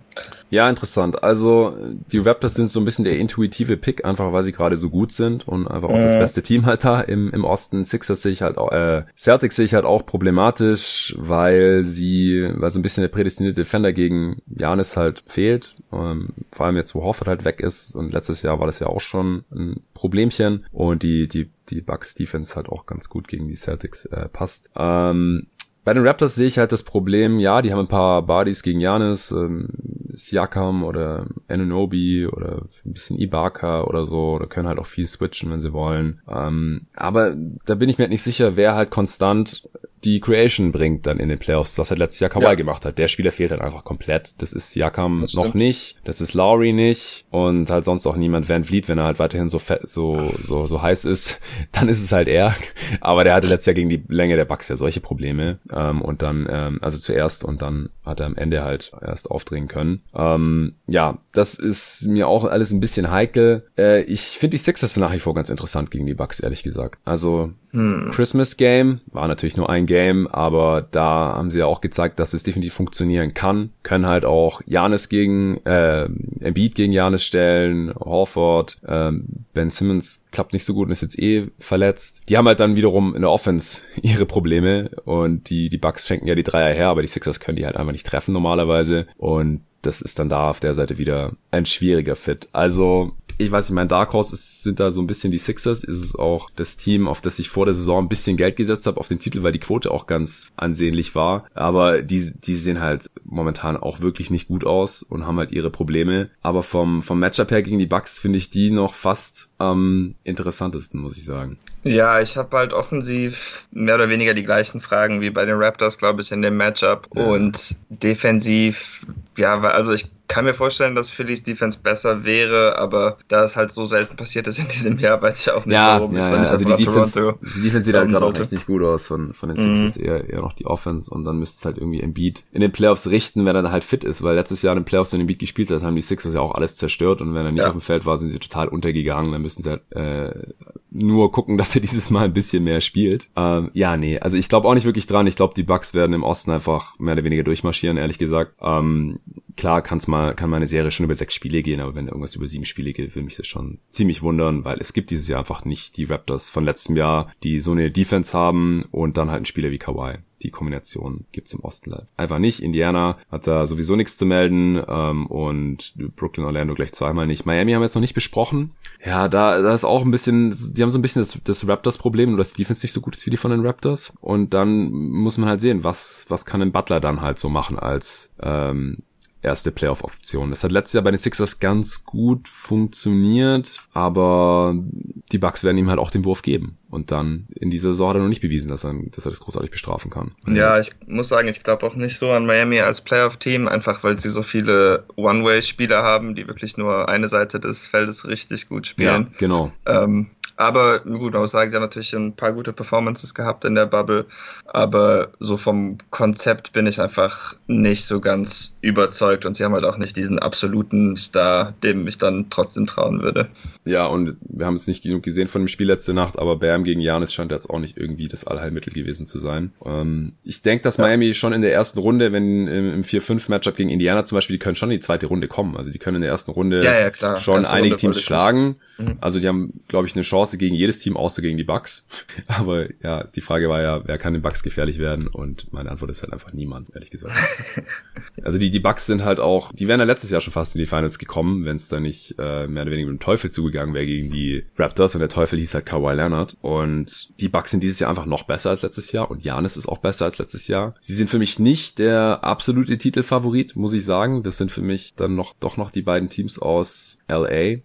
Ja, interessant. Also die Raptors sind so ein bisschen der intuitive Pick, einfach weil sie gerade so gut sind und einfach auch mhm. das beste Team halt da im, im Osten. Sixers sehe ich halt auch, äh, Celtics sehe ich halt auch problematisch, weil sie, weil so ein bisschen der prädestinierte Defender gegen Janis halt fehlt. Ähm, vor allem jetzt, wo Horford halt weg ist und letztes Jahr war das ja auch schon ein Problemchen und die, die die Bucks Defense halt auch ganz gut gegen die Celtics äh, passt. Ähm, bei den Raptors sehe ich halt das Problem, ja, die haben ein paar Bodies gegen Janis, ähm, Siakam oder Anunobi oder ein bisschen Ibaka oder so, oder können halt auch viel switchen, wenn sie wollen. Ähm, aber da bin ich mir halt nicht sicher, wer halt konstant die Creation bringt dann in den Playoffs, was halt letztes Jahr Kawhi ja. gemacht hat. Der Spieler fehlt dann einfach komplett. Das ist Siakam noch nicht, das ist Lowry nicht und halt sonst auch niemand. Van Vliet, wenn er halt weiterhin so fett, so, so, so heiß ist, dann ist es halt er. Aber der hatte letztes Jahr gegen die Länge der Bucks ja solche Probleme. Ähm, und dann, ähm, also zuerst und dann hat er am Ende halt erst aufdrehen können. Ähm, ja, das ist mir auch alles ein bisschen heikel. Äh, ich finde die Sixers nach wie vor ganz interessant gegen die Bucks, ehrlich gesagt. Also hm. Christmas Game war natürlich nur ein Game, aber da haben sie ja auch gezeigt, dass es definitiv funktionieren kann. Können halt auch Janis gegen äh, Embiid gegen Janis stellen, Horford, ähm, Ben Simmons klappt nicht so gut und ist jetzt eh verletzt. Die haben halt dann wiederum in der Offense ihre Probleme und die die Bucks schenken ja die Dreier her, aber die Sixers können die halt einfach nicht treffen normalerweise und das ist dann da auf der Seite wieder ein schwieriger Fit. Also ich weiß nicht, mein Dark Horse ist, sind da so ein bisschen die Sixers. Ist es auch das Team, auf das ich vor der Saison ein bisschen Geld gesetzt habe, auf den Titel, weil die Quote auch ganz ansehnlich war. Aber die, die sehen halt momentan auch wirklich nicht gut aus und haben halt ihre Probleme. Aber vom, vom Matchup her gegen die Bucks finde ich die noch fast am interessantesten, muss ich sagen. Ja, ich habe halt offensiv mehr oder weniger die gleichen Fragen wie bei den Raptors, glaube ich, in dem Matchup. Ja. Und defensiv, ja, also ich kann mir vorstellen, dass Phillies Defense besser wäre, aber da es halt so selten passiert ist in diesem Jahr, weiß ich auch nicht, ja, warum ja, ja. also die Defense, die Defense sieht halt gerade auch echt nicht gut aus von, von den Sixers, mhm. eher, eher noch die Offense und dann müsste es halt irgendwie Embiid in den Playoffs richten, wenn er dann halt fit ist, weil letztes Jahr in den Playoffs, wenn Embiid gespielt hat, haben die Sixers ja auch alles zerstört und wenn er nicht ja. auf dem Feld war, sind sie total untergegangen, dann müssten sie halt äh, nur gucken, dass er dieses Mal ein bisschen mehr spielt. Ähm, ja, nee, also ich glaube auch nicht wirklich dran, ich glaube, die Bucks werden im Osten einfach mehr oder weniger durchmarschieren, ehrlich gesagt. Ähm, klar kann's mal, kann mal eine Serie schon über sechs Spiele gehen, aber wenn irgendwas über sieben Spiele geht, will mich das schon ziemlich wundern, weil es gibt dieses Jahr einfach nicht die Raptors von letztem Jahr, die so eine Defense haben und dann halt einen Spieler wie Kawhi die Kombination gibt's im Osten leider einfach nicht. Indiana hat da sowieso nichts zu melden ähm, und Brooklyn, Orlando gleich zweimal nicht. Miami haben wir jetzt noch nicht besprochen. Ja, da, da ist auch ein bisschen, die haben so ein bisschen das, das Raptors-Problem, nur dass die Defense nicht so gut ist wie die von den Raptors. Und dann muss man halt sehen, was, was kann ein Butler dann halt so machen als ähm, erste Playoff-Option. Das hat letztes Jahr bei den Sixers ganz gut funktioniert, aber die Bucks werden ihm halt auch den Wurf geben. Und dann in dieser Saison hat er noch nicht bewiesen, dass er, dass er das großartig bestrafen kann. Ja, ich muss sagen, ich glaube auch nicht so an Miami als Playoff-Team, einfach weil sie so viele One-Way-Spieler haben, die wirklich nur eine Seite des Feldes richtig gut spielen. Ja, genau. Ähm, aber gut, man muss sagen, sie haben natürlich ein paar gute Performances gehabt in der Bubble. Aber so vom Konzept bin ich einfach nicht so ganz überzeugt. Und sie haben halt auch nicht diesen absoluten Star, dem ich dann trotzdem trauen würde. Ja, und wir haben es nicht genug gesehen von dem Spiel letzte Nacht, aber Bam gegen Janis scheint jetzt auch nicht irgendwie das Allheilmittel gewesen zu sein. Ähm, ich denke, dass ja. Miami schon in der ersten Runde, wenn im, 4-5-Matchup gegen Indiana zum Beispiel, die können schon in die zweite Runde kommen. Also die können in der ersten Runde ja, ja, schon erste einige Runde Teams schlagen. Mhm. Also die haben, glaube ich, eine Chance Chance gegen jedes Team, außer gegen die Bucks. Aber ja, die Frage war ja, wer kann den Bucks gefährlich werden? Und meine Antwort ist halt einfach niemand, ehrlich gesagt. also die, die Bucks sind halt auch, die wären ja letztes Jahr schon fast in die Finals gekommen, wenn es da nicht äh, mehr oder weniger mit dem Teufel zugegangen wäre gegen die Raptors. Und der Teufel hieß halt Kawhi Leonard. Und die Bucks sind dieses Jahr einfach noch besser als letztes Jahr. Und Janis ist auch besser als letztes Jahr. Sie sind für mich nicht der absolute Titelfavorit, muss ich sagen. Das sind für mich dann noch doch noch die beiden Teams aus LA.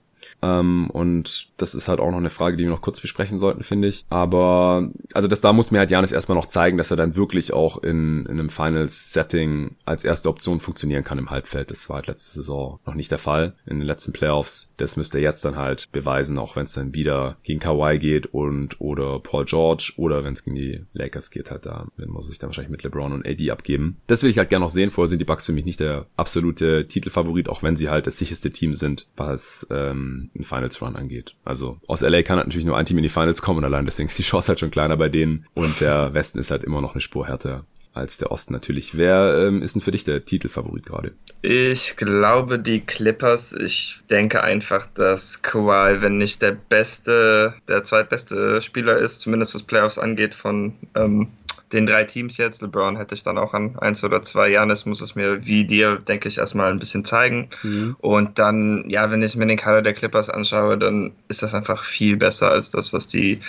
Ähm, und das ist halt auch noch eine Frage, die wir noch kurz besprechen sollten, finde ich. Aber also das da muss mir halt Janis erstmal noch zeigen, dass er dann wirklich auch in, in einem Finals-Setting als erste Option funktionieren kann im Halbfeld. Das war halt letzte Saison noch nicht der Fall in den letzten Playoffs. Das müsste er jetzt dann halt beweisen, auch wenn es dann wieder gegen Kawhi geht und oder Paul George oder wenn es gegen die Lakers geht, halt da muss sich dann wahrscheinlich mit LeBron und AD abgeben. Das will ich halt gerne noch sehen. Vorher sind die Bucks für mich nicht der absolute Titelfavorit, auch wenn sie halt das sicherste Team sind, was ähm, einen Finals Run angeht. Also aus LA kann halt natürlich nur ein Team in die Finals kommen und allein deswegen ist die Chance halt schon kleiner bei denen und der Westen ist halt immer noch eine Spur härter als der Osten natürlich. Wer ähm, ist denn für dich der Titelfavorit gerade? Ich glaube die Clippers. Ich denke einfach, dass Kawhi, wenn nicht der beste, der zweitbeste Spieler ist, zumindest was Playoffs angeht, von ähm, den drei Teams jetzt. LeBron hätte ich dann auch an eins oder zwei. Janis muss es mir wie dir, denke ich, erstmal ein bisschen zeigen. Mhm. Und dann, ja, wenn ich mir den Kader der Clippers anschaue, dann ist das einfach viel besser als das, was die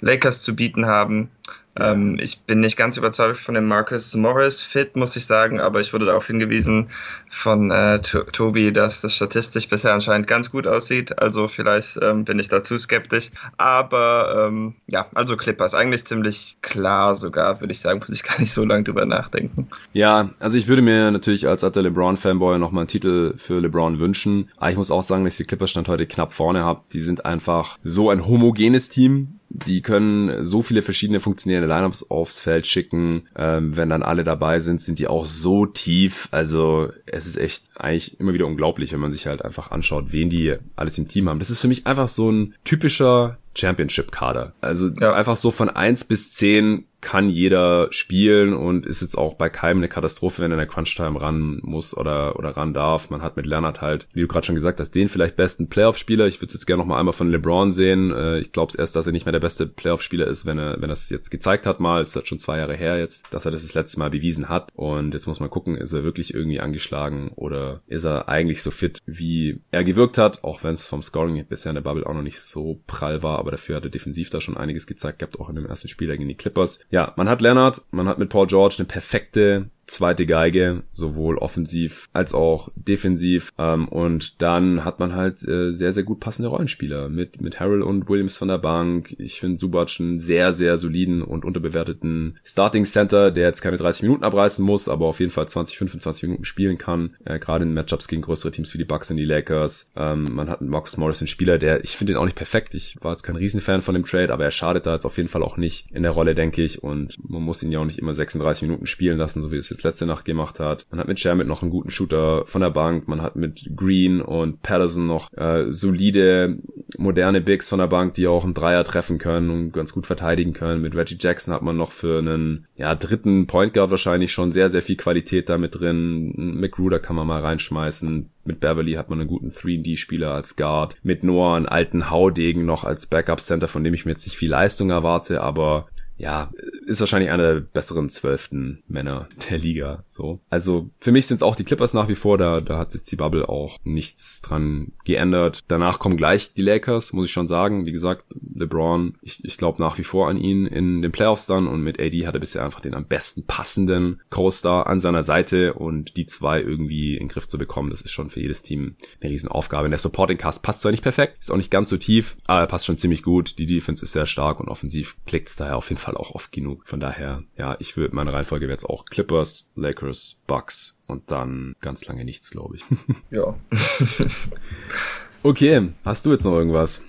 Lakers zu bieten haben. Ähm, ich bin nicht ganz überzeugt von dem Marcus Morris Fit, muss ich sagen, aber ich wurde darauf hingewiesen von äh, Tobi, dass das statistisch bisher anscheinend ganz gut aussieht. Also vielleicht ähm, bin ich da zu skeptisch. Aber ähm, ja, also Clippers eigentlich ziemlich klar sogar, würde ich sagen, muss ich gar nicht so lange drüber nachdenken. Ja, also ich würde mir natürlich als alter LeBron-Fanboy nochmal einen Titel für LeBron wünschen. Aber ich muss auch sagen, dass ich die Clippers Stand heute knapp vorne habe. Die sind einfach so ein homogenes Team die können so viele verschiedene funktionierende Lineups aufs Feld schicken. Ähm, wenn dann alle dabei sind, sind die auch so tief. Also es ist echt eigentlich immer wieder unglaublich, wenn man sich halt einfach anschaut, wen die alles im Team haben. Das ist für mich einfach so ein typischer Championship-Kader. Also ja. einfach so von eins bis zehn kann jeder spielen und ist jetzt auch bei keinem eine Katastrophe, wenn er in der Crunch-Time ran muss oder, oder ran darf. Man hat mit Leonard halt, wie du gerade schon gesagt hast, den vielleicht besten Playoff-Spieler. Ich würde jetzt gerne noch mal einmal von LeBron sehen. Äh, ich glaube es erst, dass er nicht mehr der beste Playoff-Spieler ist, wenn er, wenn er es jetzt gezeigt hat mal. Es ist halt schon zwei Jahre her jetzt, dass er das das letzte Mal bewiesen hat. Und jetzt muss man gucken, ist er wirklich irgendwie angeschlagen oder ist er eigentlich so fit, wie er gewirkt hat, auch wenn es vom Scoring bisher in der Bubble auch noch nicht so prall war, aber dafür hat er defensiv da schon einiges gezeigt gehabt, auch in dem ersten Spiel gegen die Clippers ja, man hat Leonard, man hat mit Paul George eine perfekte zweite Geige, sowohl offensiv als auch defensiv. Ähm, und dann hat man halt äh, sehr, sehr gut passende Rollenspieler mit, mit Harrell und Williams von der Bank. Ich finde Subac einen sehr, sehr soliden und unterbewerteten Starting Center, der jetzt keine 30 Minuten abreißen muss, aber auf jeden Fall 20, 25 Minuten spielen kann. Äh, Gerade in Matchups gegen größere Teams wie die Bucks und die Lakers. Ähm, man hat Marcus Morris einen Spieler, der, ich finde ihn auch nicht perfekt. Ich war jetzt kein Riesenfan von dem Trade, aber er schadet da jetzt auf jeden Fall auch nicht in der Rolle, denke ich. Und man muss ihn ja auch nicht immer 36 Minuten spielen lassen, so wie es jetzt letzte Nacht gemacht hat. Man hat mit Shermit noch einen guten Shooter von der Bank. Man hat mit Green und Patterson noch äh, solide, moderne Bigs von der Bank, die auch einen Dreier treffen können und ganz gut verteidigen können. Mit Reggie Jackson hat man noch für einen ja, dritten Point Guard wahrscheinlich schon sehr, sehr viel Qualität damit drin. McGruder kann man mal reinschmeißen. Mit Beverly hat man einen guten 3D-Spieler als Guard. Mit Noah einen alten Haudegen noch als Backup-Center, von dem ich mir jetzt nicht viel Leistung erwarte, aber ja, ist wahrscheinlich einer der besseren zwölften Männer der Liga. So. Also für mich sind es auch die Clippers nach wie vor, da, da hat jetzt die Bubble auch nichts dran geändert. Danach kommen gleich die Lakers, muss ich schon sagen. Wie gesagt, LeBron, ich, ich glaube nach wie vor an ihn in den Playoffs dann und mit AD hat er bisher einfach den am besten passenden Co-Star an seiner Seite und die zwei irgendwie in den Griff zu bekommen, das ist schon für jedes Team eine Riesenaufgabe. Der Supporting Cast passt zwar nicht perfekt, ist auch nicht ganz so tief, aber er passt schon ziemlich gut. Die Defense ist sehr stark und offensiv klickt es daher auf jeden Fall Fall auch oft genug. Von daher, ja, ich würde, meine Reihenfolge wäre jetzt auch Clippers, Lakers, Bucks und dann ganz lange nichts, glaube ich. ja. okay, hast du jetzt noch irgendwas?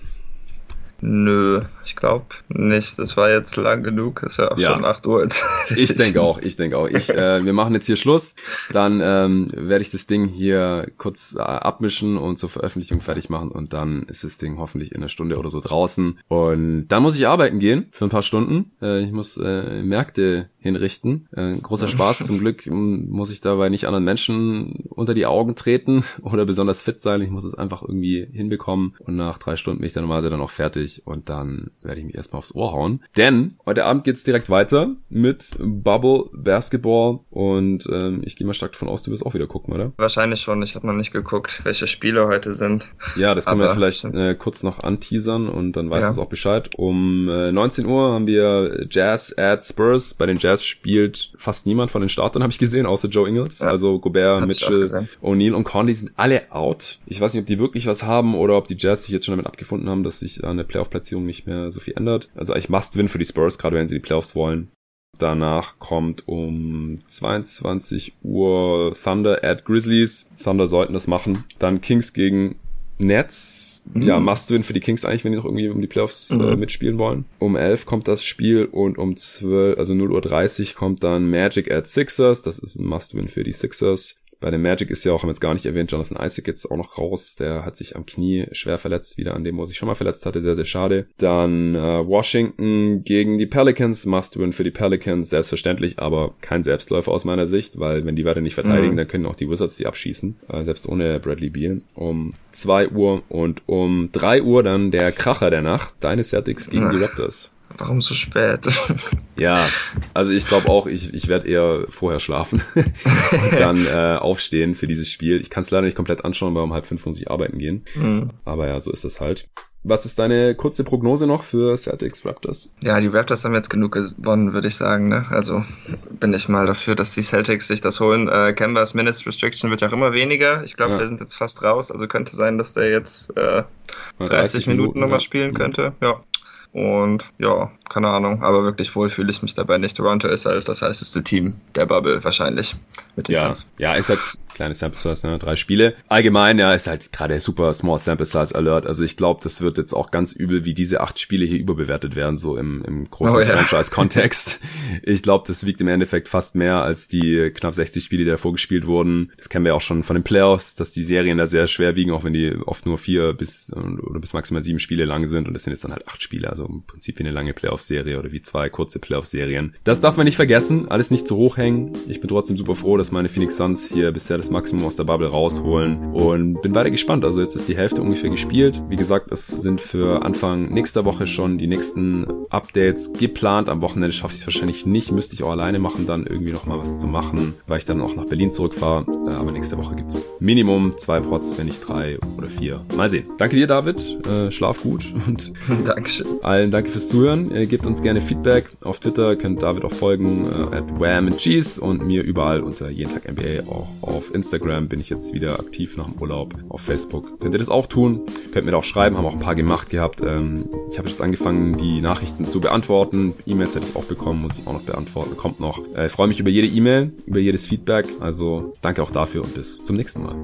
Nö, ich glaube nicht. Das war jetzt lang genug. Ist ja auch ja. schon 8 Uhr jetzt. Ich denke auch, ich denke auch. Ich, äh, wir machen jetzt hier Schluss. Dann ähm, werde ich das Ding hier kurz äh, abmischen und zur Veröffentlichung fertig machen und dann ist das Ding hoffentlich in einer Stunde oder so draußen. Und dann muss ich arbeiten gehen für ein paar Stunden. Äh, ich muss äh, Märkte hinrichten. Äh, großer Spaß. Zum Glück muss ich dabei nicht anderen Menschen unter die Augen treten oder besonders fit sein. Ich muss es einfach irgendwie hinbekommen. Und nach drei Stunden bin ich dann normalerweise dann auch fertig und dann werde ich mich erstmal aufs Ohr hauen. Denn heute Abend geht's direkt weiter mit Bubble Basketball und ähm, ich gehe mal stark davon aus, du wirst auch wieder gucken, oder? Wahrscheinlich schon. Ich habe noch nicht geguckt, welche Spiele heute sind. Ja, das können Aber wir vielleicht äh, kurz noch anteasern und dann weißt ja. du auch Bescheid. Um äh, 19 Uhr haben wir Jazz at Spurs bei den Jazz Jazz spielt fast niemand von den Startern, habe ich gesehen, außer Joe Ingles. Ja, also Gobert, Mitchell, O'Neal und Conley sind alle out. Ich weiß nicht, ob die wirklich was haben oder ob die Jazz sich jetzt schon damit abgefunden haben, dass sich an der Playoff-Platzierung nicht mehr so viel ändert. Also eigentlich Must-Win für die Spurs, gerade wenn sie die Playoffs wollen. Danach kommt um 22 Uhr Thunder at Grizzlies. Thunder sollten das machen. Dann Kings gegen Nets, mhm. ja, Must-Win für die Kings eigentlich, wenn die noch irgendwie um die Playoffs äh, mhm. äh, mitspielen wollen. Um 11 kommt das Spiel und um 12, also 0 Uhr 30 kommt dann Magic at Sixers. Das ist ein Must-Win für die Sixers. Bei dem Magic ist ja auch, haben wir jetzt gar nicht erwähnt, Jonathan Isaac jetzt auch noch raus. Der hat sich am Knie schwer verletzt, wieder an dem, wo er sich schon mal verletzt hatte. Sehr, sehr schade. Dann äh, Washington gegen die Pelicans. Must-Win für die Pelicans, selbstverständlich, aber kein Selbstläufer aus meiner Sicht, weil wenn die weiter nicht verteidigen, mhm. dann können auch die Wizards die abschießen. Äh, selbst ohne Bradley Beal. Um 2 Uhr und um 3 Uhr dann der Kracher der Nacht. Deine Celtics gegen die Raptors. Warum so spät? ja, also ich glaube auch, ich, ich werde eher vorher schlafen und dann äh, aufstehen für dieses Spiel. Ich kann es leider nicht komplett anschauen, weil um halb fünf muss ich arbeiten gehen. Mhm. Aber ja, so ist es halt. Was ist deine kurze Prognose noch für Celtics Raptors? Ja, die Raptors haben jetzt genug gewonnen, würde ich sagen. Ne? Also bin ich mal dafür, dass die Celtics sich das holen. Äh, Kembers Minutes Restriction wird ja auch immer weniger. Ich glaube, ja. wir sind jetzt fast raus. Also könnte sein, dass der jetzt äh, 30, 30 Minuten, Minuten nochmal spielen ja. könnte. Ja. Und ja, keine Ahnung, aber wirklich wohl fühle ich mich dabei nicht. Toronto ist halt das heißeste Team der Bubble wahrscheinlich mit den ja, Suns. Ja, ist halt kleine Sample Size, ne? drei Spiele. Allgemein, ja, ist halt gerade super Small Sample Size Alert. Also ich glaube, das wird jetzt auch ganz übel, wie diese acht Spiele hier überbewertet werden, so im, im großen oh, ja. Franchise-Kontext. ich glaube, das wiegt im Endeffekt fast mehr als die knapp 60 Spiele, die davor gespielt wurden. Das kennen wir auch schon von den Playoffs, dass die Serien da sehr schwer wiegen, auch wenn die oft nur vier bis oder bis maximal sieben Spiele lang sind. Und das sind jetzt dann halt acht Spiele, also im Prinzip wie eine lange Playoff-Serie oder wie zwei kurze Playoff-Serien. Das darf man nicht vergessen, alles nicht zu hoch hängen. Ich bin trotzdem super froh, dass meine Phoenix Suns hier bisher das Maximum aus der Bubble rausholen und bin weiter gespannt. Also jetzt ist die Hälfte ungefähr gespielt. Wie gesagt, es sind für Anfang nächster Woche schon die nächsten Updates geplant. Am Wochenende schaffe ich es wahrscheinlich nicht, müsste ich auch alleine machen, dann irgendwie noch mal was zu machen, weil ich dann auch nach Berlin zurückfahre. Äh, aber nächste Woche gibt's Minimum zwei Pots, wenn nicht drei oder vier. Mal sehen. Danke dir, David. Äh, schlaf gut und Dankeschön. allen danke fürs Zuhören. Äh, gebt uns gerne Feedback auf Twitter, könnt David auch folgen, at Wham and Cheese und mir überall unter jeden Tag NBA. Auch auf Instagram bin ich jetzt wieder aktiv nach dem Urlaub. Auf Facebook könnt ihr das auch tun. Könnt mir da auch schreiben, haben auch ein paar gemacht gehabt. Ähm, ich habe jetzt angefangen, die Nachrichten zu beantworten. E-Mails hätte ich auch bekommen, muss ich auch noch beantworten. Kommt noch. Äh, ich freue mich über jede E-Mail, über jedes Feedback. Also danke auch dafür und bis zum nächsten Mal.